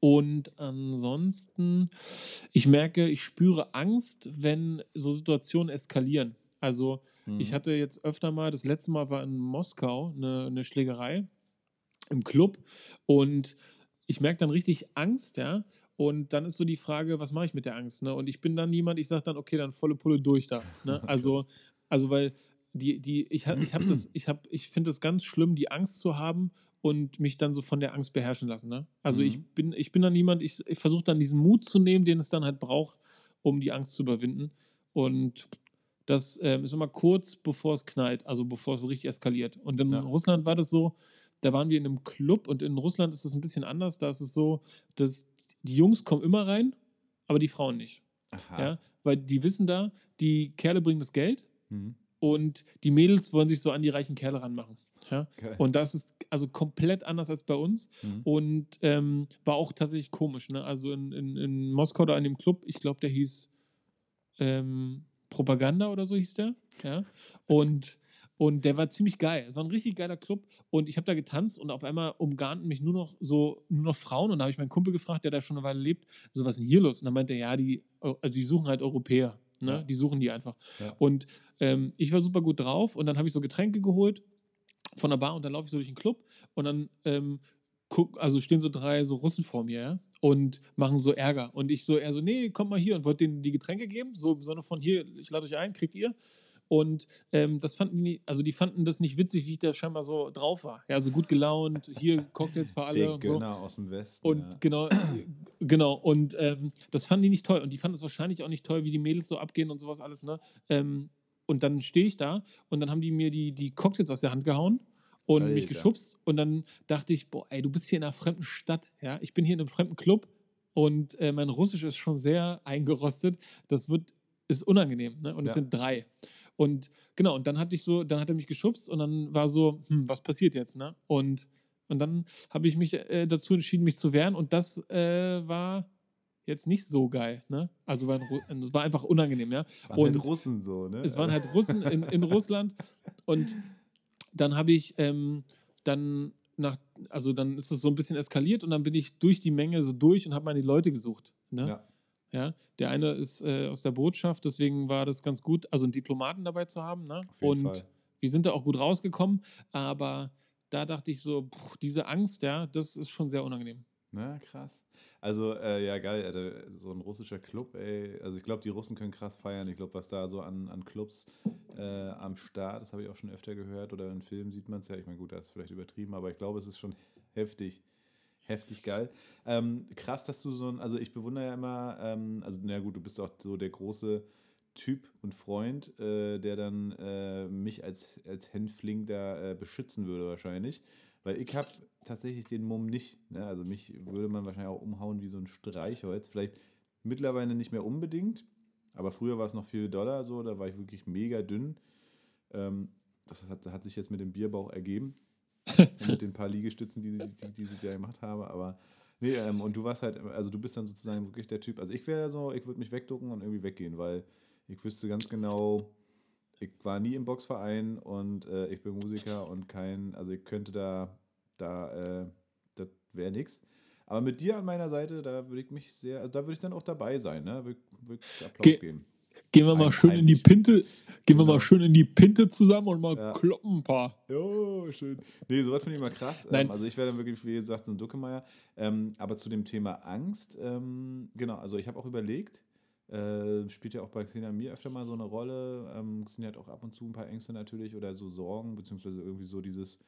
Und ansonsten, ich merke, ich spüre Angst, wenn so Situationen eskalieren. Also, ich Mhm. hatte jetzt öfter mal, das letzte Mal war in Moskau eine, eine Schlägerei im Club und ich merke dann richtig Angst, ja. Und dann ist so die Frage, was mache ich mit der Angst? Ne? Und ich bin dann niemand, ich sage dann, okay, dann volle Pulle durch da. Ne? Also, also, weil die, die, ich habe ich hab das, ich habe, ich finde es ganz schlimm, die Angst zu haben und mich dann so von der Angst beherrschen lassen. Ne? Also ich Mhm. bin, ich bin dann niemand, ich, ich versuche dann diesen Mut zu nehmen, den es dann halt braucht, um die Angst zu überwinden. Und das ähm, ist immer kurz bevor es knallt, also bevor es so richtig eskaliert. Und in Ja. Russland war das so, da waren wir in einem Club und in Russland ist es ein bisschen anders. Da ist es so, dass die Jungs kommen immer rein, aber die Frauen nicht. Aha. Ja? Weil die wissen da, die Kerle bringen das Geld Mhm. und die Mädels wollen sich so an die reichen Kerle ranmachen. Ja? Geil. Und das ist also komplett anders als bei uns Mhm. und ähm, war auch tatsächlich komisch. Ne? Also in, in, in Moskau da in dem Club, ich glaube, der hieß ähm, Propaganda oder so hieß der. Ja? Und, und der war ziemlich geil. Es war ein richtig geiler Club und ich habe da getanzt und auf einmal umgarnten mich nur noch so nur noch Frauen und da habe ich meinen Kumpel gefragt, der da schon eine Weile lebt, so was ist denn hier los? Und dann meinte er, ja, die, also die suchen halt Europäer. Ne? Ja. Die suchen die einfach. Ja. Und ähm, ich war super gut drauf und dann habe ich so Getränke geholt von der Bar und dann laufe ich so durch den Club und dann ähm, guck, also stehen so drei so Russen vor mir, ja, und machen so Ärger. Und ich so eher so, nee, kommt mal hier und wollte denen die Getränke geben, so im Sinne von hier, ich lade euch ein, kriegt ihr. Und ähm, das fanden die, also die fanden das nicht witzig, wie ich da scheinbar so drauf war. Ja, so gut gelaunt, hier Cocktails für alle Der und so. Aus dem Westen. Und ja. genau, genau, und ähm, das fanden die nicht toll. Und die fanden es wahrscheinlich auch nicht toll, wie die Mädels so abgehen und sowas alles, ne? Ähm, und dann stehe ich da und dann haben die mir die, die Cocktails aus der Hand gehauen und mich Alter. geschubst. Und dann dachte ich, boah, ey, du bist hier in einer fremden Stadt, ja? Ich bin hier in einem fremden Club und äh, mein Russisch ist schon sehr eingerostet. Das wird, ist unangenehm, ne? Und es Ja. sind drei. Und genau, und dann hatte ich so, dann hat er mich geschubst und dann war so, hm, was passiert jetzt, ne? Und, und dann habe ich mich äh, dazu entschieden, mich zu wehren und das äh, war jetzt nicht so geil, ne? Also war, ein Ru- es war einfach unangenehm, ja. Waren halt und- Russen so, ne? Es waren halt Russen in, in Russland und dann habe ich ähm, dann nach, also dann ist es so ein bisschen eskaliert und dann bin ich durch die Menge so durch und habe meine Leute gesucht. Ne? Ja. Ja, der eine ist äh, aus der Botschaft, deswegen war das ganz gut, also einen Diplomaten dabei zu haben. Ne? Und Fall. wir sind da auch gut rausgekommen, aber da dachte ich so, puh, diese Angst, ja, das ist schon sehr unangenehm. Na, krass. Also, äh, ja, geil, Alter, so ein russischer Club, ey. Also, ich glaube, die Russen können krass feiern. Ich glaube, was da so an, an Clubs äh, am Start, das habe ich auch schon öfter gehört oder in Filmen sieht man es ja. Ich meine, gut, das ist vielleicht übertrieben, aber ich glaube, es ist schon heftig. Heftig geil. Ähm, krass, dass du so ein, also ich bewundere ja immer, ähm, also na gut, du bist auch so der große Typ und Freund, äh, der dann äh, mich als, als Hänfling da äh, beschützen würde wahrscheinlich. Weil ich habe tatsächlich den Mumm nicht. Ne? Also mich würde man wahrscheinlich auch umhauen wie so ein Streichholz. Vielleicht mittlerweile nicht mehr unbedingt, aber früher war es noch viel doller so, da war ich wirklich mega dünn. Ähm, das hat, hat sich jetzt mit dem Bierbauch ergeben. mit den paar Liegestützen, die, die, die, die ich da gemacht habe. Aber nee, ähm, und du warst halt, also du bist dann sozusagen wirklich der Typ. Also ich wäre so, ich würde mich wegducken und irgendwie weggehen, weil ich wüsste ganz genau, ich war nie im Boxverein und äh, ich bin Musiker und kein, also ich könnte da, da, äh, das wäre nichts. Aber mit dir an meiner Seite, da würde ich mich sehr, also da würde ich dann auch dabei sein, ne? Würde würd ich Applaus Ge- geben. Gehen wir mal schön in die. Pinte, gehen wir Genau. mal schön in die Pinte zusammen und mal Ja. kloppen ein paar. Jo, schön. Nee, sowas finde ich mal krass. Nein. Ähm, also ich wäre dann wirklich, wie gesagt, so ein Duckemeier. Ähm, aber zu dem Thema Angst, ähm, genau, also ich habe auch überlegt, äh, spielt ja auch bei Xenia mir öfter mal so eine Rolle. Ähm, Xenia hat auch ab und zu ein paar Ängste natürlich oder so Sorgen, beziehungsweise irgendwie so dieses,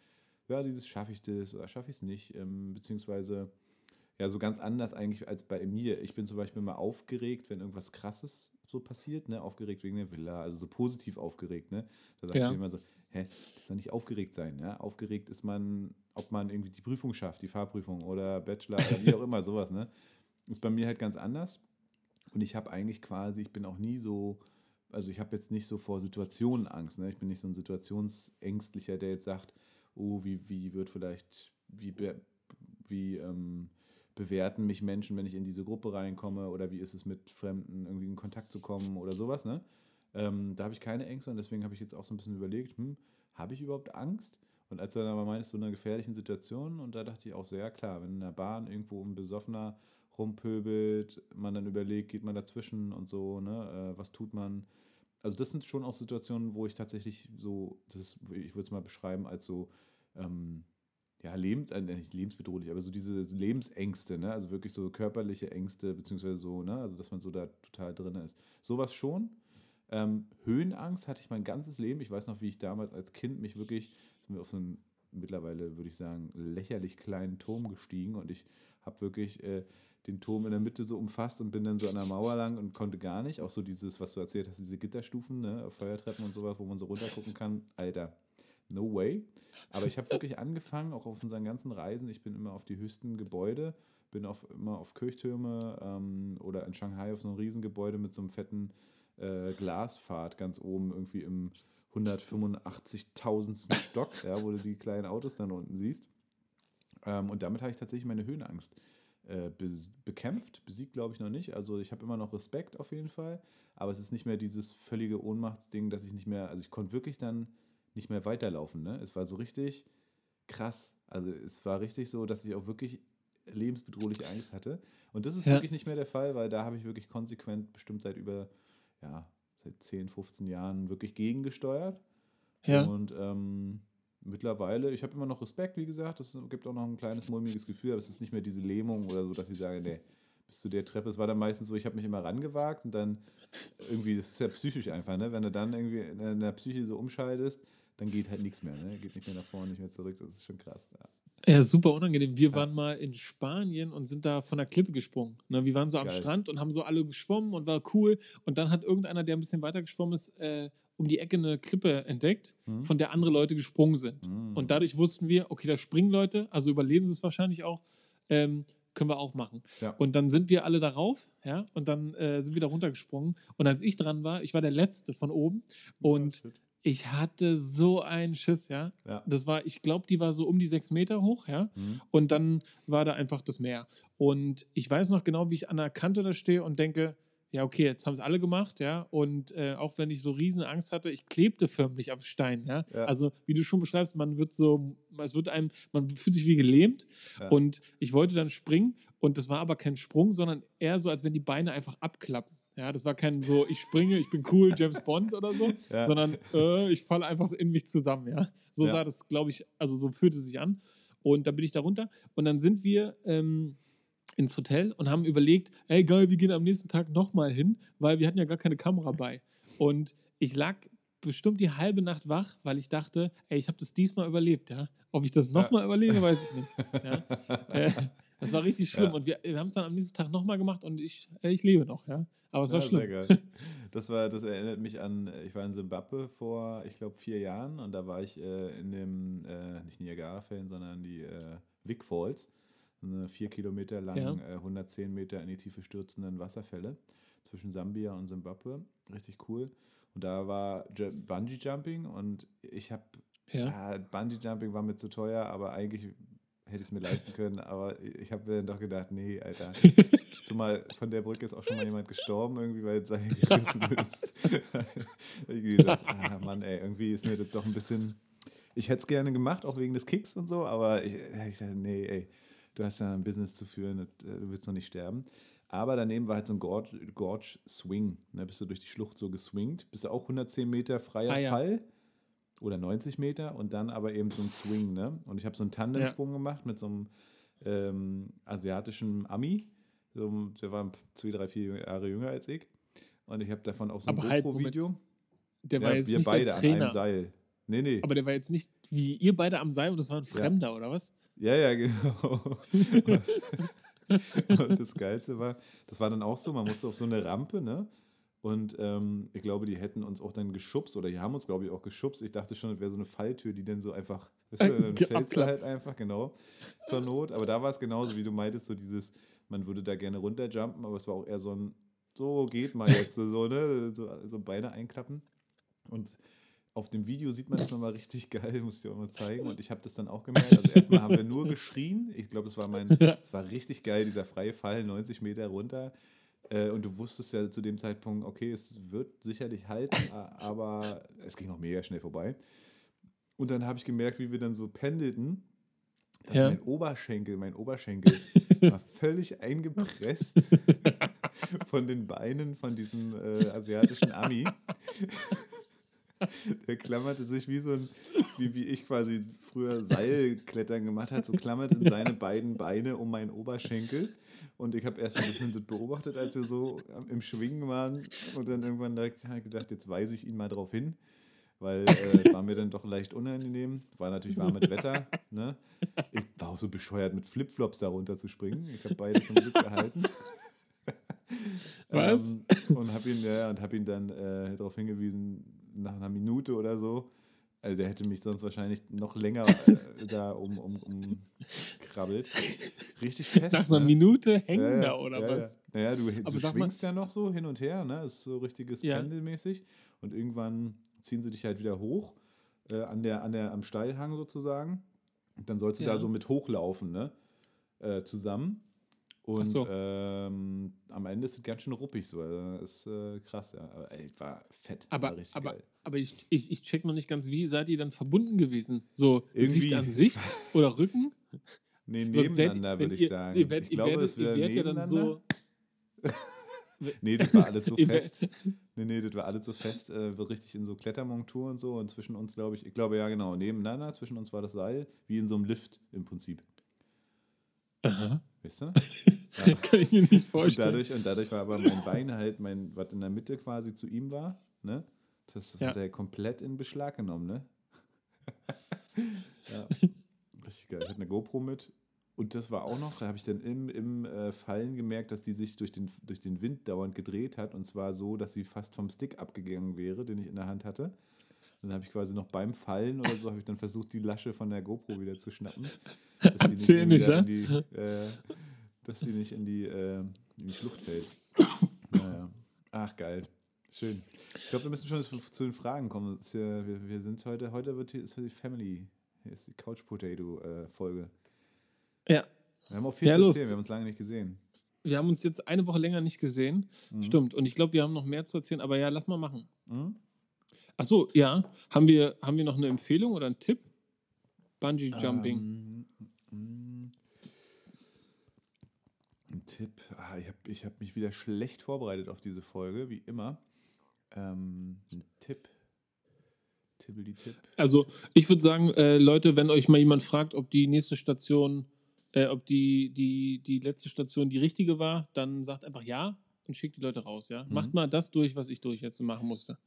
ja, dieses schaffe ich das oder schaffe ich es nicht, ähm, beziehungsweise ja, so ganz anders eigentlich als bei mir. Ich bin zum Beispiel mal aufgeregt, wenn irgendwas Krasses so passiert, ne? Aufgeregt wegen der Villa, also so positiv aufgeregt, ne? Da sage Ja. ich immer so, hä, das soll nicht aufgeregt sein, ja? Aufgeregt ist man, ob man irgendwie die Prüfung schafft, die Fahrprüfung oder Bachelor oder wie auch immer, sowas, ne? Ist bei mir halt ganz anders. Und ich habe eigentlich quasi, ich bin auch nie so, also ich habe jetzt nicht so vor Situationen Angst, ne? Ich bin nicht so ein Situationsängstlicher, der jetzt sagt, oh, wie, wie wird vielleicht, wie, wie ähm, bewerten mich Menschen, wenn ich in diese Gruppe reinkomme oder wie ist es mit Fremden irgendwie in Kontakt zu kommen oder sowas, ne? Ähm, da habe ich keine Ängste und deswegen habe ich jetzt auch so ein bisschen überlegt, hm, habe ich überhaupt Angst? Und als du dann aber meinst, so einer gefährlichen Situation, und da dachte ich auch ja klar, wenn in der Bahn irgendwo ein Besoffener rumpöbelt, man dann überlegt, geht man dazwischen und so, ne, äh, was tut man? Also das sind schon auch Situationen, wo ich tatsächlich so, das ich würde es mal beschreiben als so, ähm, ja, lebens, äh, nicht lebensbedrohlich, aber so diese Lebensängste, ne? Also wirklich so körperliche Ängste, beziehungsweise so, ne? Also dass man so da total drin ist. Sowas schon. Ähm, Höhenangst hatte ich mein ganzes Leben. Ich weiß noch, wie ich damals als Kind mich wirklich auf so einen mittlerweile, würde ich sagen, lächerlich kleinen Turm gestiegen und ich habe wirklich äh, den Turm in der Mitte so umfasst und bin dann so an der Mauer lang und konnte gar nicht. Auch so dieses, was du erzählt hast, diese Gitterstufen, ne? Feuertreppen und sowas, wo man so runtergucken kann. Alter, no way. Aber ich habe wirklich angefangen, auch auf unseren ganzen Reisen. Ich bin immer auf die höchsten Gebäude, bin auf, immer auf Kirchtürme ähm, oder in Shanghai auf so einem Riesengebäude mit so einem fetten äh, Glasfahrt ganz oben irgendwie im 185.000. Stock, ja, wo du die kleinen Autos dann unten siehst. Ähm, und damit habe ich tatsächlich meine Höhenangst äh, bes- bekämpft. Besiegt glaube ich noch nicht. Also ich habe immer noch Respekt auf jeden Fall. Aber es ist nicht mehr dieses völlige Ohnmachtsding, dass ich nicht mehr, also ich konnte wirklich dann nicht mehr weiterlaufen. Ne? Es war so richtig krass. Also es war richtig so, dass ich auch wirklich lebensbedrohliche Angst hatte. Und das ist Ja. wirklich nicht mehr der Fall, weil da habe ich wirklich konsequent bestimmt seit über, ja, seit 10, 15 Jahren wirklich gegengesteuert. Ja. Und ähm, mittlerweile, ich habe immer noch Respekt, wie gesagt, es gibt auch noch ein kleines mulmiges Gefühl, aber es ist nicht mehr diese Lähmung oder so, dass ich sage, nee, bis zu der Treppe. Es war dann meistens so, ich habe mich immer rangewagt und dann irgendwie, das ist ja psychisch einfach, ne? Wenn du dann irgendwie in der- Psyche so umschaltest, dann geht halt nichts mehr, ne? Geht nicht mehr nach vorne, nicht mehr zurück. Das ist schon krass. Ja. Ja, super unangenehm. Wir waren mal in Spanien und sind da von der Klippe gesprungen. Ne, wir waren so am Geil. Strand und haben so alle geschwommen und war cool. Und dann hat irgendeiner, der ein bisschen weiter geschwommen ist, äh, um die Ecke eine Klippe entdeckt, Mhm. von der andere Leute gesprungen sind. Mhm. Und dadurch wussten wir, okay, da springen Leute, also überleben sie es wahrscheinlich auch. Ähm, können wir auch machen. Ja. Und dann sind wir alle darauf, ja, und dann äh, sind wir da runtergesprungen. Und als ich dran war, ich war der Letzte von oben und. Ich hatte so einen Schiss, ja. Ja. Das war, ich glaube, die war so um die sechs Meter hoch, ja. Mhm. Und dann war da einfach das Meer. Und ich weiß noch genau, wie ich an der Kante da stehe und denke, ja, okay, jetzt haben es alle gemacht, ja. Und äh, auch wenn ich so riesen Angst hatte, ich klebte förmlich am Stein, ja? Ja. Also, wie du schon beschreibst, man wird so, es wird einem, man fühlt sich wie gelähmt. Ja. Und ich wollte dann springen und das war aber kein Sprung, sondern eher so, als wenn die Beine einfach abklappen. Ja, das war kein so, ich springe, ich bin cool, James Bond oder so, Ja. sondern äh, ich falle einfach in mich zusammen, ja. So Ja. sah das, glaube ich, also so fühlte es sich an. Und dann bin ich da runter und dann sind wir ähm, ins Hotel und haben überlegt, ey geil, wir gehen am nächsten Tag nochmal hin, weil wir hatten ja gar keine Kamera bei. Und ich lag bestimmt die halbe Nacht wach, weil ich dachte, ey, ich habe das diesmal überlebt, ja. Ob ich das nochmal überlebe, weiß ich nicht. Ja? Äh, das war richtig schlimm. Ja. Und wir, wir haben es dann am nächsten Tag nochmal gemacht und ich, äh, ich lebe noch, ja. Aber es war Ja, schlimm. Das, war, das erinnert mich an, äh, ich war in Simbabwe vor, ich glaube, vier Jahren und da war ich äh, in dem, äh, nicht Niagara-Fällen, sondern die äh, Wick Falls. Eine vier Kilometer lang, Ja. äh, 110 Meter in die Tiefe stürzenden Wasserfälle zwischen Sambia und Simbabwe. Richtig cool. Und da war Bungee Jumping und ich habe Ja. ja, Bungee Jumping war mir zu teuer, aber eigentlich hätte ich es mir leisten können. Aber ich habe mir dann doch gedacht, nee, Alter. Zumal von der Brücke ist auch schon mal jemand gestorben, irgendwie, weil sein gerissen ist. ich gesagt, ah Mann, ey, irgendwie ist mir das doch ein bisschen. Ich hätte es gerne gemacht, auch wegen des Kicks und so, aber ich, ich dachte, nee, ey, du hast ja ein Business zu führen, äh, du willst noch nicht sterben. Aber daneben war halt so ein Gorge, Gorge Swing. Da bist du durch die Schlucht so geswingt. Bist du auch 110 Meter freier Ah, ja. Oder 90 Meter und dann aber eben so ein Swing. Ne? Und ich habe so einen Tandemsprung gemacht mit so einem ähm, asiatischen Ami. So, der war zwei, drei, vier Jahre jünger als ich. Und ich habe davon auch so ein halt, GoPro-Video. Der war ja, jetzt wir nicht beide der an einem Seil. Nee, nee. Aber der war jetzt nicht wie ihr beide am Seil und das war ein Fremder, oder was? Ja, ja, genau. und das Geilste war, das war dann auch so, man musste auf so eine Rampe, ne? Und ähm, ich glaube, die hätten uns auch dann geschubst oder die haben uns, glaube ich, auch geschubst. Ich dachte schon, das wäre so eine Falltür, die dann so einfach, weißt du, dann fällst du halt einfach, genau, zur Not. Aber da war es genauso, wie du meintest, so dieses, man würde da gerne runterjumpen, aber es war auch eher so ein, so geht mal jetzt, so, ne, so, so Beine einklappen. Und auf dem Video sieht man das nochmal richtig geil, muss ich dir auch mal zeigen. Und ich habe das dann auch gemerkt. Also erstmal haben wir nur geschrien. Ich glaube, das war mein, das war richtig geil, dieser freie Fall, 90 Meter runter. Äh, Und du wusstest ja zu dem Zeitpunkt, okay, es wird sicherlich halten, aber es ging auch mega schnell vorbei. Und dann habe ich gemerkt, wie wir dann so pendelten, dass Ja. mein Oberschenkel, mein Oberschenkel war völlig eingepresst von den Beinen von diesem äh, asiatischen Ami. Der klammerte sich wie so ein, wie, wie ich quasi früher Seilklettern gemacht hat, so klammerten seine beiden Beine um meinen Oberschenkel. Und ich habe erst ein bisschen das beobachtet, als wir so im Schwingen waren. Und dann irgendwann hab ich gedacht, jetzt weise ich ihn mal drauf hin. Weil äh, war mir dann doch leicht unangenehm. War natürlich warmes Wetter. Ne? Ich war auch so bescheuert, mit Flipflops da runter zu springen. Ich habe beide zum Glück gehalten. Was? Ähm, und habe ihn, ja, und hab ihn dann äh, darauf hingewiesen, nach einer Minute oder so. Also der hätte mich sonst wahrscheinlich noch länger äh, da um, um, um krabbelt. Richtig fest. Nach einer ne? Minute Ja, hängen ja, da oder ja, was? Ja. Naja, du, du schwingst ja noch so hin und her, ne? Ist so richtiges Ja. Pendelmäßig. Und irgendwann ziehen sie dich halt wieder hoch, äh, an der, an der, am Steilhang sozusagen. Und dann sollst du da so mit hochlaufen, ne? Äh, zusammen. Und so. ähm, am Ende ist es ganz schön ruppig so. Also, ist äh, krass, ja. Aber ey, war fett. war Aber, richtig aber, geil. aber ich, ich, ich check noch nicht ganz, wie seid ihr dann verbunden gewesen? So Sicht Irgendwie- an Sicht oder Rücken? Nee, nebeneinander, würde ich ihr- sagen. Ihr werdet, ich ihr glaube, werdet, es wäre ihr ja dann so. Nee, das war alles so Ihr fest. Nee, nee, das war alles so fest, äh, richtig in so Klettermontur und so. Und zwischen uns, glaube ich, ich glaube ja genau, nebeneinander, zwischen uns war das Seil, wie in so einem Lift im Prinzip. Aha. Weißt du? Ja. Kann ich mir nicht Und vorstellen. dadurch, und dadurch war aber mein Bein halt, mein, was in der Mitte quasi zu ihm war, ne? Das Ja. hat er komplett in Beschlag genommen, ne? ja. Richtig geil. Ich hatte eine GoPro mit. Und das war auch noch, da habe ich dann im, im äh, Fallen gemerkt, dass die sich durch den, durch den Wind dauernd gedreht hat. Und zwar so, dass sie fast vom Stick abgegangen wäre, den ich in der Hand hatte. Dann habe ich quasi noch beim Fallen oder so, habe ich dann versucht, die Lasche von der GoPro wieder zu schnappen. Dass Erzähl nicht, ja? in die, äh, dass sie nicht in die, äh, in die Schlucht fällt. Naja. Ach, geil. Schön. Ich glaube, wir müssen schon zu, den Fragen kommen. Ja, wir, wir sind heute, heute wird hier, ist hier die Family, hier ist die Couch Potato äh, Folge. Ja, Wir haben auch viel Ja, zu los. erzählen, wir haben uns lange nicht gesehen. wir haben uns jetzt eine Woche länger nicht gesehen. Mhm. Stimmt. Und ich glaube, wir haben noch mehr zu erzählen, aber ja, lass mal machen. Mhm. Ach so, ja. Haben wir, haben wir noch eine Empfehlung oder einen Tipp? Bungee Jumping. Ähm, ein Tipp. Ah, ich habe ich hab mich wieder schlecht vorbereitet auf diese Folge, wie immer. Ähm, ein Tipp. Tippel Tipp. Also, ich würde sagen, äh, Leute, wenn euch mal jemand fragt, ob die nächste Station, äh, ob die, die, die letzte Station die richtige war, dann sagt einfach ja und schickt die Leute raus, ja. Mhm. Macht mal das durch, was ich durch jetzt machen musste.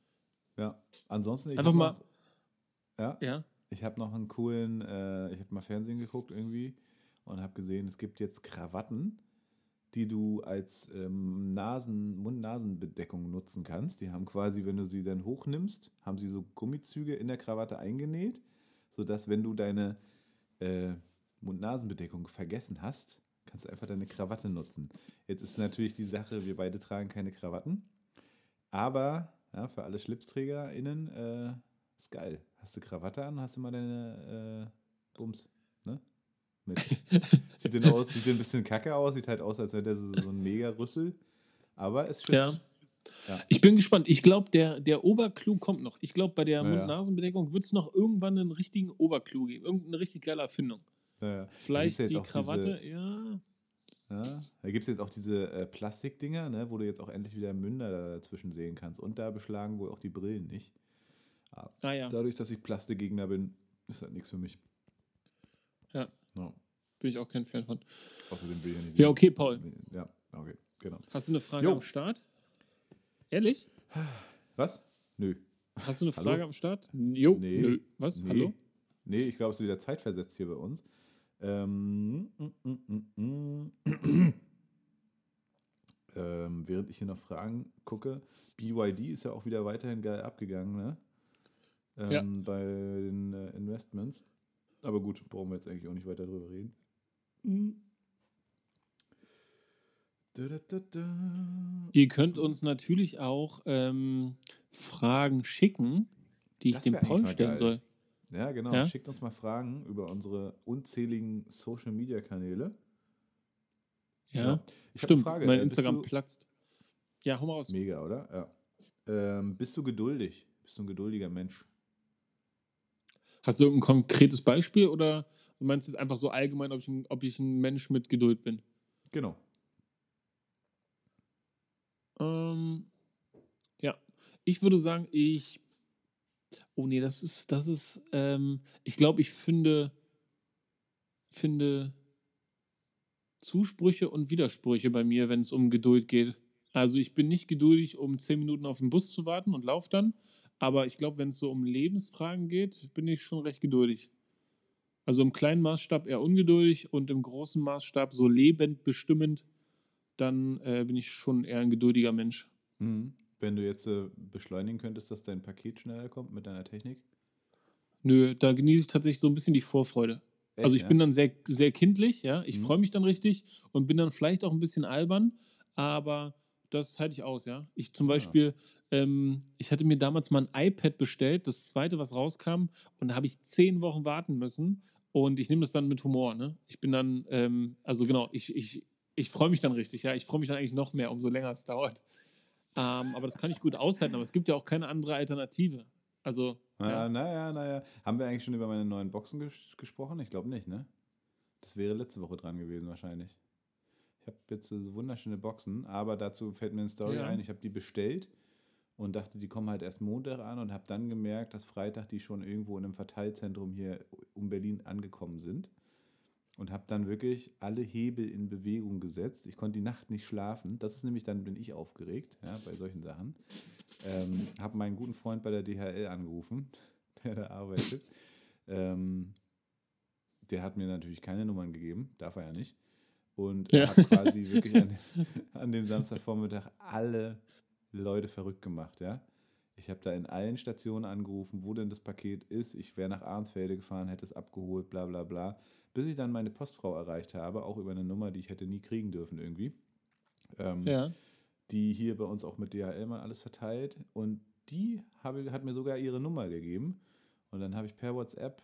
Ja, ansonsten. Ich Einfach mal- Noch, ja, Ja. ich habe noch einen coolen. Äh, ich habe mal Fernsehen geguckt irgendwie und habe gesehen, es gibt jetzt Krawatten, die du als ähm, Nasen, Mund-Nasen-Bedeckung nutzen kannst. Die haben quasi, wenn du sie dann hochnimmst, haben sie so Gummizüge in der Krawatte eingenäht, sodass, wenn du deine äh, Mund-Nasen-Bedeckung vergessen hast, kannst du einfach deine Krawatte nutzen. Jetzt ist natürlich die Sache, wir beide tragen keine Krawatten, aber ja, für alle SchlipsträgerInnen äh, ist geil. Hast du Krawatte an, hast du mal deine äh, Bums, ne? Mit. Sieht denn aus, sieht ein bisschen kacke aus, sieht halt aus, als wäre der so, so ein Mega-Rüssel, aber es schützt. Ja. Ja. Ich bin gespannt. Ich glaube, der, der Oberclou kommt noch. Ich glaube, bei der. Mund-Nasen-Bedeckung wird es noch irgendwann einen richtigen Oberclou geben. Irgendeine richtig geile Erfindung. Vielleicht die auch diese- Krawatte, ja. Ja, da gibt es jetzt auch diese äh, Plastikdinger, ne, wo du jetzt auch endlich wieder Münder dazwischen sehen kannst. Und da beschlagen wohl auch die Brillen nicht. Ah ja, Dadurch, dass ich Plastikgegner bin, ist das nichts für mich. Ja. No. bin ich auch kein Fan von. Außerdem will ich ja nicht Ja, okay, Paul. Ja, okay, genau. Hast du eine Frage Jo. am Start? Ehrlich? Was? Nö. Hast du eine Hallo? Frage am Start? Jo. Nee. Nö. Was? Nee. Hallo? Nee, ich glaube, es ist wieder zeitversetzt hier bei uns. Ähm, mm, mm, mm. Ähm, während ich hier noch Fragen gucke, BYD ist ja auch wieder weiterhin geil abgegangen, ne? Ähm, Ja. Bei den äh, Investments. Aber gut, brauchen wir jetzt eigentlich auch nicht weiter drüber reden. Da, da, da, da. Ihr könnt uns natürlich auch ähm, Fragen schicken, die ich Das dem wär eigentlich Paul stellen geil. soll. Ja, genau. Ja? Schickt uns mal Fragen über unsere unzähligen Social Media Kanäle. Ja, Ich stimmt. Frage. mein Instagram du- platzt. Ja, hau mal raus. Mega, oder? Ja. Ähm, bist du geduldig? Bist du ein geduldiger Mensch? Hast du irgendein konkretes Beispiel oder du meinst jetzt einfach so allgemein, ob ich ein, ob ich ein Mensch mit Geduld bin? Genau. Ähm, ja, ich würde sagen, ich. Oh nee, das ist, das ist, ähm, ich glaube, ich finde, finde Zusprüche und Widersprüche bei mir, wenn es um Geduld geht. Also ich bin nicht geduldig, um zehn Minuten auf den Bus zu warten und lauf dann. Aber ich glaube, wenn es so um Lebensfragen geht, bin ich schon recht geduldig. Also im kleinen Maßstab eher ungeduldig und im großen Maßstab so lebend bestimmend, dann äh, bin ich schon eher ein geduldiger Mensch. Mhm. Wenn du jetzt äh, beschleunigen könntest, dass dein Paket schneller kommt mit deiner Technik? Nö, da genieße ich tatsächlich so ein bisschen die Vorfreude. Echt, also ich ja? bin dann sehr, sehr kindlich, ja. Ich Mhm. freue mich dann richtig und bin dann vielleicht auch ein bisschen albern, aber das halte ich aus, ja. Ich zum Ah. Beispiel, ähm, ich hatte mir damals mal ein iPad bestellt, das zweite, was rauskam, und da habe ich zehn Wochen warten müssen. Und ich nehme das dann mit Humor, ne? Ich bin dann, ähm, also genau, ich, ich, ich freue mich dann richtig, ja. Ich freue mich dann eigentlich noch mehr, umso länger es dauert. Ähm, aber das kann ich gut aushalten, aber es gibt ja auch keine andere Alternative. Also, Naja, ja. naja, naja. Haben wir eigentlich schon über meine neuen Boxen ges gesprochen? Ich glaube nicht, ne? Das wäre letzte Woche dran gewesen wahrscheinlich. Ich habe jetzt so wunderschöne Boxen, aber dazu fällt mir eine Story Ja. ein. Ich habe die bestellt und dachte, die kommen halt erst Montag an und habe dann gemerkt, dass Freitag die schon irgendwo in einem Verteilzentrum hier um Berlin angekommen sind. Und habe dann wirklich alle Hebel in Bewegung gesetzt. Ich konnte die Nacht nicht schlafen. Das ist nämlich dann, bin ich aufgeregt, ja, bei solchen Sachen. Ähm, habe meinen guten Freund bei der DHL angerufen, der da arbeitet. Ähm, der hat mir natürlich keine Nummern gegeben, darf er ja nicht. Und Ja. hat quasi wirklich an, an dem Samstagvormittag alle Leute verrückt gemacht, ja. Ich habe da in allen Stationen angerufen, wo denn das Paket ist. Ich wäre nach Arnsfelde gefahren, hätte es abgeholt, bla bla bla. Bis ich dann meine Postfrau erreicht habe, auch über eine Nummer, die ich hätte nie kriegen dürfen irgendwie. Ähm, ja. die hier bei uns auch mit DHL mal alles verteilt. Und die habe, hat mir sogar ihre Nummer gegeben. Und dann habe ich per WhatsApp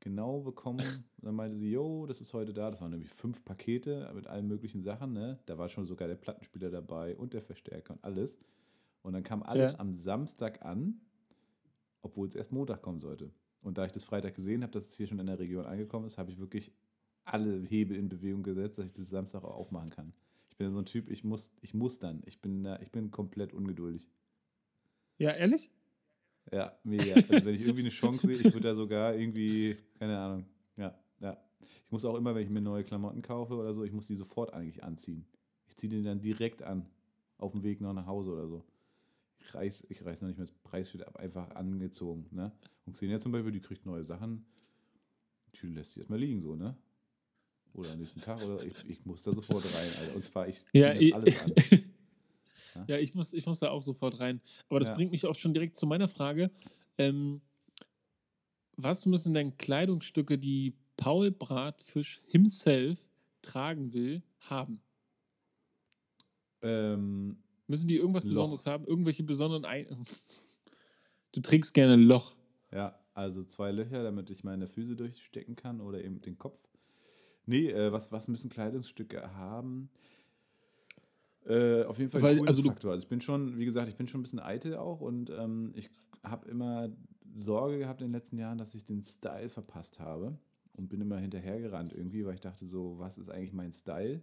genau bekommen. Und dann meinte sie, yo, das ist heute da. Das waren nämlich fünf Pakete mit allen möglichen Sachen. Ne? Da war schon sogar der Plattenspieler dabei und der Verstärker und alles. Und dann kam alles Ja. am Samstag an, obwohl es erst Montag kommen sollte. Und da ich das Freitag gesehen habe, dass es hier schon in der Region angekommen ist, habe ich wirklich alle Hebel in Bewegung gesetzt, dass ich das Samstag auch aufmachen kann. Ich bin so ein Typ, ich muss, ich muss dann. Ich bin, ich bin komplett ungeduldig. Ja, ehrlich? Ja, mega. Also wenn ich irgendwie eine Chance sehe, ich würde da sogar irgendwie, keine Ahnung. Ja, ja. Ich muss auch immer, wenn ich mir neue Klamotten kaufe oder so, ich muss die sofort eigentlich anziehen. Ich ziehe die dann direkt an. Auf dem Weg noch nach Hause oder so. Ich reiß, ich reiß noch nicht mehr das Preisschild ab, einfach angezogen. Ne? Und Xenia zum Beispiel, die kriegt neue Sachen. Die lässt die erstmal liegen, so, ne? Oder am nächsten Tag. Oder ich, ich muss da sofort rein, Alter. Und zwar, ich Ja, ich, alles an. Ja? ja ich, muss, ich muss da auch sofort rein. Aber das Ja. bringt mich auch schon direkt zu meiner Frage. Ähm, was müssen denn Kleidungsstücke, die Paul Bratfisch himself tragen will, haben? Ähm, Müssen die irgendwas. Besonderes haben? Irgendwelche besonderen Ein Du trägst gerne ein Loch. Ja, also zwei Löcher, damit ich meine Füße durchstecken kann oder eben den Kopf. Nee, äh, was, was müssen Kleidungsstücke haben? Äh, auf jeden Fall Weil, ein also Faktor. Also ich bin schon, wie gesagt, ich bin schon ein bisschen eitel auch und ähm, ich habe immer Sorge gehabt in den letzten Jahren, dass ich den Style verpasst habe und bin immer hinterhergerannt irgendwie, weil ich dachte so, was ist eigentlich mein Style?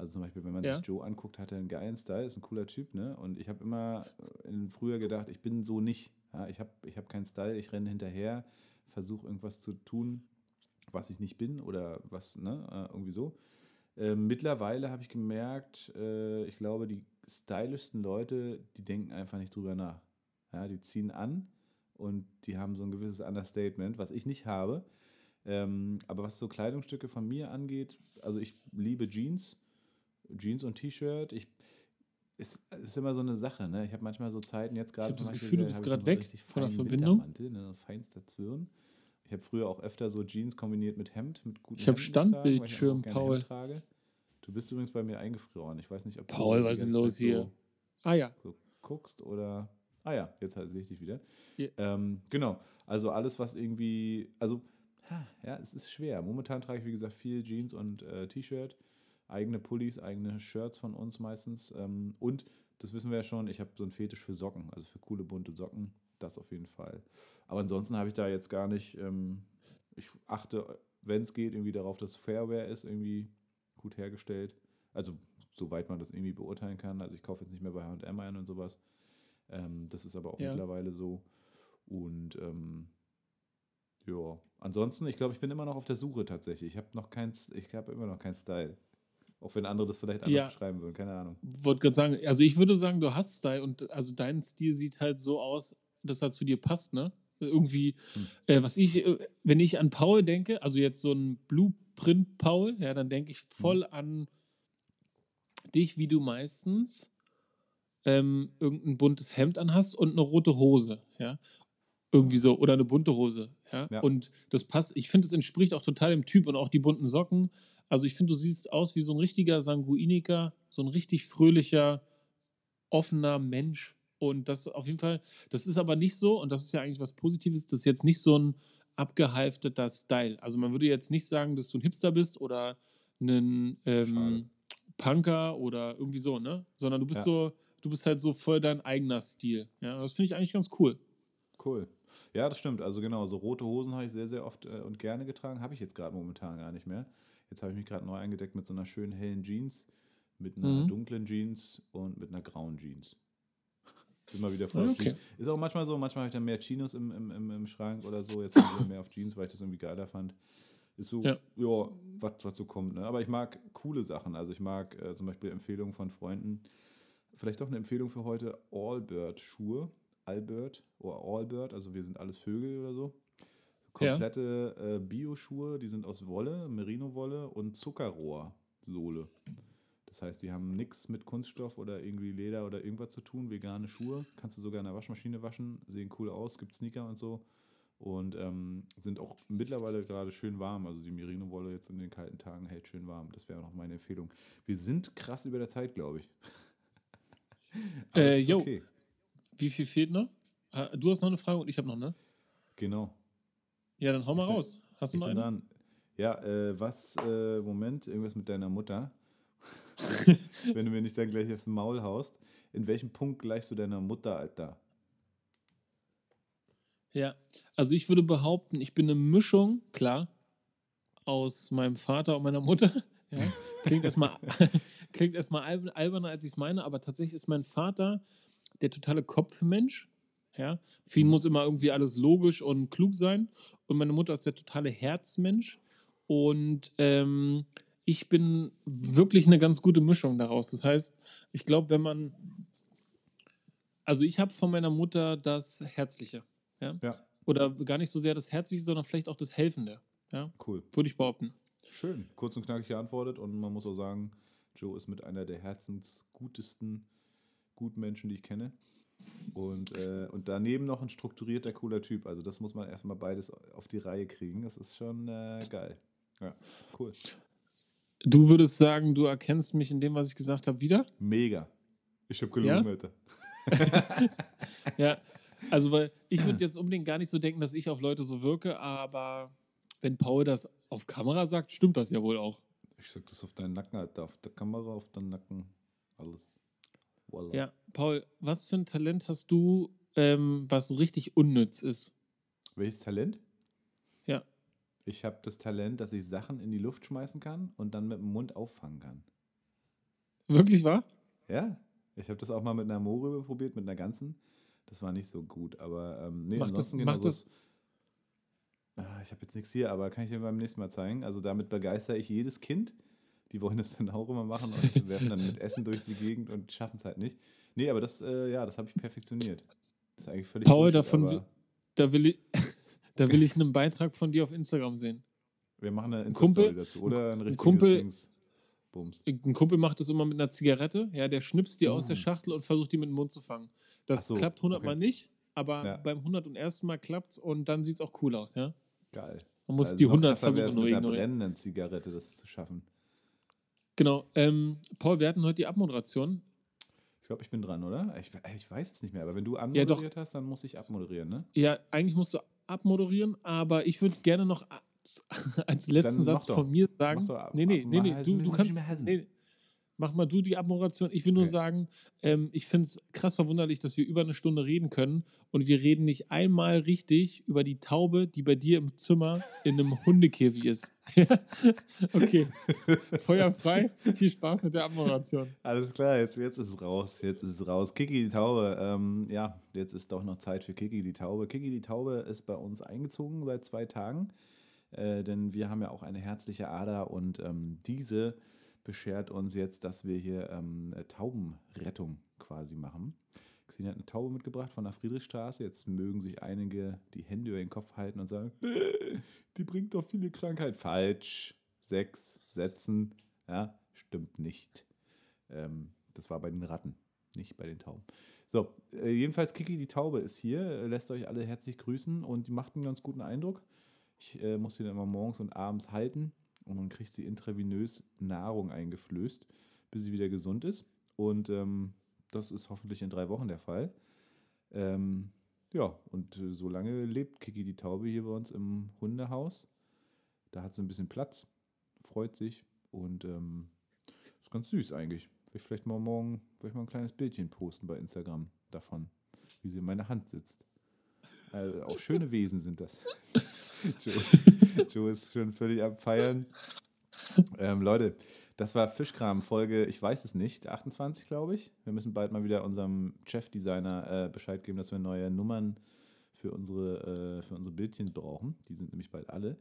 Also zum Beispiel, wenn man Ja. sich Joe anguckt, hat er einen geilen Style, ist ein cooler Typ, ne? Und ich habe immer äh, früher gedacht, ich bin so nicht. Ja? Ich habe ich hab keinen Style, ich renne hinterher, versuche irgendwas zu tun, was ich nicht bin oder was, ne? Äh, irgendwie so. Ähm, mittlerweile habe ich gemerkt, äh, ich glaube, die stylischsten Leute, die denken einfach nicht drüber nach. Ja, die ziehen an und die haben so ein gewisses Understatement, was ich nicht habe. Ähm, aber was so Kleidungsstücke von mir angeht, also ich liebe Jeans, Jeans und T-Shirt. Ich ist, ist immer so eine Sache, ne? Ich habe manchmal so Zeiten, jetzt Ich gerade habe zum das Gefühl, du bist habe ich so gerade weg von der Verbindung. Ne? Feinster Zwirn. Ich habe früher auch öfter so Jeans kombiniert mit Hemd, mit guten Ich habe ich Standbildschirm, gerne Paul. Du bist übrigens bei mir eingefroren. Ich weiß nicht, ob Paul, was ist denn los hier? Ah ja. So, so guckst oder. Ah ja, jetzt halt sehe ich dich wieder. Ja. Ähm, genau. Also alles, was irgendwie. Also, ha, ja, es ist schwer. Momentan trage ich, wie gesagt, viel Jeans und äh, T-Shirt. Eigene Pullis, eigene Shirts von uns meistens. Ähm, und, das wissen wir ja schon, ich habe so einen Fetisch für Socken. Also für coole, bunte Socken. Das auf jeden Fall. Aber ansonsten habe ich da jetzt gar nicht. Ähm, ich achte, wenn es geht, irgendwie darauf, dass Fairware ist, irgendwie gut hergestellt. Also, soweit man das irgendwie beurteilen kann. Also, ich kaufe jetzt nicht mehr bei HM ein und sowas. Ähm, das ist aber auch Ja. mittlerweile so. Und ähm, ja, ansonsten, ich glaube, ich bin immer noch auf der Suche tatsächlich. Ich habe noch kein, ich habe immer noch keinen Style. Auch wenn andere das vielleicht anders Ja. beschreiben würden, keine Ahnung. Wollte gerade sagen, also ich würde sagen, du hast Style und also dein Stil sieht halt so aus, dass er zu dir passt, ne? Irgendwie, Hm. äh, was ich, äh, wenn ich an Paul denke, also jetzt so ein Blueprint Paul, ja, dann denke ich voll an dich, wie du meistens ähm, irgendein buntes Hemd anhast und eine rote Hose, ja. Irgendwie so, oder eine bunte Hose, ja. Ja. Und das passt, ich finde, es entspricht auch total dem Typ und auch die bunten Socken. Also ich finde, du siehst aus wie so ein richtiger Sanguiniker, so ein richtig fröhlicher, offener Mensch. Und das auf jeden Fall, das ist aber nicht so, und das ist ja eigentlich was Positives, das ist jetzt nicht so ein abgehalfteter Style. Also man würde jetzt nicht sagen, dass du ein Hipster bist oder ein ähm, Punker oder irgendwie so, ne? Sondern du bist Ja. so, du bist halt so voll dein eigener Stil. Ja, das finde ich eigentlich ganz cool. Cool. Ja, das stimmt. Also genau, so rote Hosen habe ich sehr, sehr oft äh, und gerne getragen. Habe ich jetzt gerade momentan gar nicht mehr. Jetzt habe ich mich gerade neu eingedeckt mit so einer schönen hellen Jeans, mit einer Mhm. dunklen Jeans und mit einer grauen Jeans. Mal wieder voll okay. Ist auch manchmal so, manchmal habe ich dann mehr Chinos im, im, im, im Schrank oder so. Jetzt wieder mehr auf Jeans, weil ich das irgendwie geiler fand. Ist so, Ja. ja, was was so kommt. Ne? Aber ich mag coole Sachen. Also ich mag äh, zum Beispiel Empfehlungen von Freunden. Vielleicht doch eine Empfehlung für heute: Allbird-Schuhe. Albert oder Allbird, also wir sind alles Vögel oder so. Ja. Komplette äh, Bio-Schuhe, die sind aus Wolle, Merino-Wolle und Zuckerrohrsohle. Das heißt, die haben nichts mit Kunststoff oder irgendwie Leder oder irgendwas zu tun. Vegane Schuhe. Kannst du sogar in der Waschmaschine waschen. Sehen cool aus. Gibt Sneaker und so. Und ähm, sind auch mittlerweile gerade schön warm. Also die Merino-Wolle jetzt in den kalten Tagen hält schön warm. Das wäre noch meine Empfehlung. Wir sind krass über der Zeit, glaube ich. Äh, jo. okay. Wie viel fehlt noch? Du hast noch eine Frage und ich habe noch eine. Genau. Ja, dann hau mal raus. Hast du noch bin eine? dran. Ja, äh, was, äh, Moment, irgendwas mit deiner Mutter. Wenn du mir nicht dann gleich aufs Maul haust. In welchem Punkt gleichst du deiner Mutter, Alter? Ja, also ich würde behaupten, ich bin eine Mischung, klar, aus meinem Vater und meiner Mutter. Ja, klingt erstmal klingt erstmal alb- alberner, als ich es meine, aber tatsächlich ist mein Vater der totale Kopfmensch. Ja, für ihn muss immer irgendwie alles logisch und klug sein. Und meine Mutter ist der totale Herzmensch. Und ähm, ich bin wirklich eine ganz gute Mischung daraus. Das heißt, ich glaube, wenn man. Also, ich habe von meiner Mutter das Herzliche. Ja? Ja, Oder gar nicht so sehr das Herzliche, sondern vielleicht auch das Helfende. Ja, cool. würde ich behaupten. Schön. Kurz und knackig geantwortet. Und man muss auch sagen, Joe ist mit einer der herzensgutesten Gutmenschen, die ich kenne. Und, äh, und daneben noch ein strukturierter, cooler Typ. Also das muss man erstmal beides auf die Reihe kriegen. Das ist schon äh, geil. Ja, cool. Du würdest sagen, du erkennst mich in dem, was ich gesagt habe, wieder? Mega. Ich hab gelogen, Ja? Alter. Ja. Also, weil ich würde jetzt unbedingt gar nicht so denken, dass ich auf Leute so wirke, aber wenn Paul das auf Kamera sagt, stimmt das ja wohl auch. Ich sag das auf deinen Nacken, Alter. Auf der Kamera, auf deinen Nacken. Alles. Voila. Ja, Paul, was für ein Talent hast du, ähm, was so richtig unnütz ist? Welches Talent? Ja. Ich habe das Talent, dass ich Sachen in die Luft schmeißen kann und dann mit dem Mund auffangen kann. Wirklich wahr? Ja. Ich habe das auch mal mit einer Mohrrübe probiert, mit einer ganzen. Das war nicht so gut, aber ähm, nee, Macht das- ansonsten das- so. Ah, Ich habe jetzt nichts hier, aber kann ich dir beim nächsten Mal zeigen. Also damit begeistere ich jedes Kind. Die wollen das dann auch immer machen und werfen dann mit Essen durch die Gegend und schaffen es halt nicht. Nee, aber das, äh, ja, das habe ich perfektioniert. Das ist eigentlich völlig Paul, Bullshit, davon Da will ich, da will ich einen Beitrag von dir auf Instagram sehen. Wir machen eine Kumpel- Insta-Story dazu. Oder ein richtiges Kumpel- Dings. Bums. Ein Kumpel macht das immer mit einer Zigarette. Ja, der schnipst die aus der Mm. Schachtel und versucht die mit dem Mund zu fangen. Das so, klappt 100 Mal okay. nicht, aber Ja. beim 101. Mal klappt's und dann sieht's auch cool aus, ja. Geil. Man muss Also die noch 100 krasser Versuche wär's, nur mit einer ignorieren. brennenden Zigarette das zu schaffen. Genau. Ähm, Paul, wir hatten heute die Abmoderation. Ich glaube, ich bin dran, oder? Ich, ich weiß es nicht mehr, aber wenn du Ja, anmoderiert hast, dann muss ich abmoderieren, ne? Ja, eigentlich musst du abmoderieren, aber ich würde gerne noch als, letzten Satz von mir sagen. Doch nee, nee, ab- nee, nee, du, du kannst. Nee, mach mal du die Abmoderation. Ich will nur Okay. sagen, ähm, ich finde es krass verwunderlich, dass wir über eine Stunde reden können und wir reden nicht einmal richtig über die Taube, die bei dir im Zimmer in einem Hundekäfig ist. okay. Feuer frei. Viel Spaß mit der Abmoderation. Alles klar, jetzt, jetzt ist es raus. Jetzt ist es raus. Kiki die Taube. Ähm, ja, jetzt ist doch noch Zeit für Kiki die Taube. Kiki die Taube ist bei uns eingezogen seit zwei Tagen, äh, denn wir haben ja auch eine herzliche Ader und ähm, diese beschert uns jetzt, dass wir hier ähm, äh, Taubenrettung quasi machen. Xine hat eine Taube mitgebracht von der Friedrichstraße. Jetzt mögen sich einige die Hände über den Kopf halten und sagen, die bringt doch viele Krankheiten. Falsch. Sechs Sätzen. Ja, stimmt nicht. Ähm, das war bei den Ratten, nicht bei den Tauben. So, äh, jedenfalls Kiki die Taube ist hier, äh, lässt euch alle herzlich grüßen und die macht einen ganz guten Eindruck. Ich äh, muss sie dann immer morgens und abends halten und dann kriegt sie intravenös Nahrung eingeflößt, bis sie wieder gesund ist. Und ähm, das ist hoffentlich in drei Wochen der Fall. Ähm, ja, und äh, so lange lebt Kiki die Taube hier bei uns im Hundehaus. Da hat sie ein bisschen Platz, freut sich und ähm, ist ganz süß eigentlich. Ich vielleicht mal morgen will ich mal ein kleines Bildchen posten bei Instagram davon, wie sie in meiner Hand sitzt. Also auch schöne Wesen sind das. Joe, Joe ist schon völlig am Feiern. Ähm, Leute, das war Fischkram Folge, ich weiß es nicht, 28 glaube ich. Wir müssen bald mal wieder unserem Chefdesigner äh, Bescheid geben, dass wir neue Nummern für unsere, äh, für unsere Bildchen brauchen. Die sind nämlich bald alle.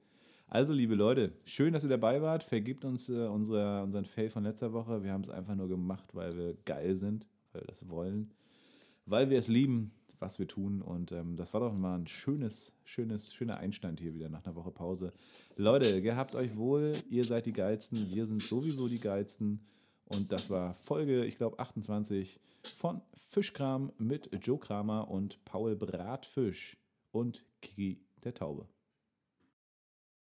Also, liebe Leute, schön, dass ihr dabei wart. Vergibt uns äh, unsere, unseren Fail von letzter Woche. Wir haben es einfach nur gemacht, weil wir geil sind, weil wir das wollen, weil wir es lieben, was wir tun. Und ähm, das war doch mal ein schönes, schönes, schöner Einstand hier wieder nach einer Woche Pause. Leute, gehabt euch wohl. Ihr seid die Geilsten. Wir sind sowieso die Geilsten. Und das war Folge, ich glaube, 28 von Fischkram mit Joe Kramer und Paul Bratfisch und Kiki der Taube.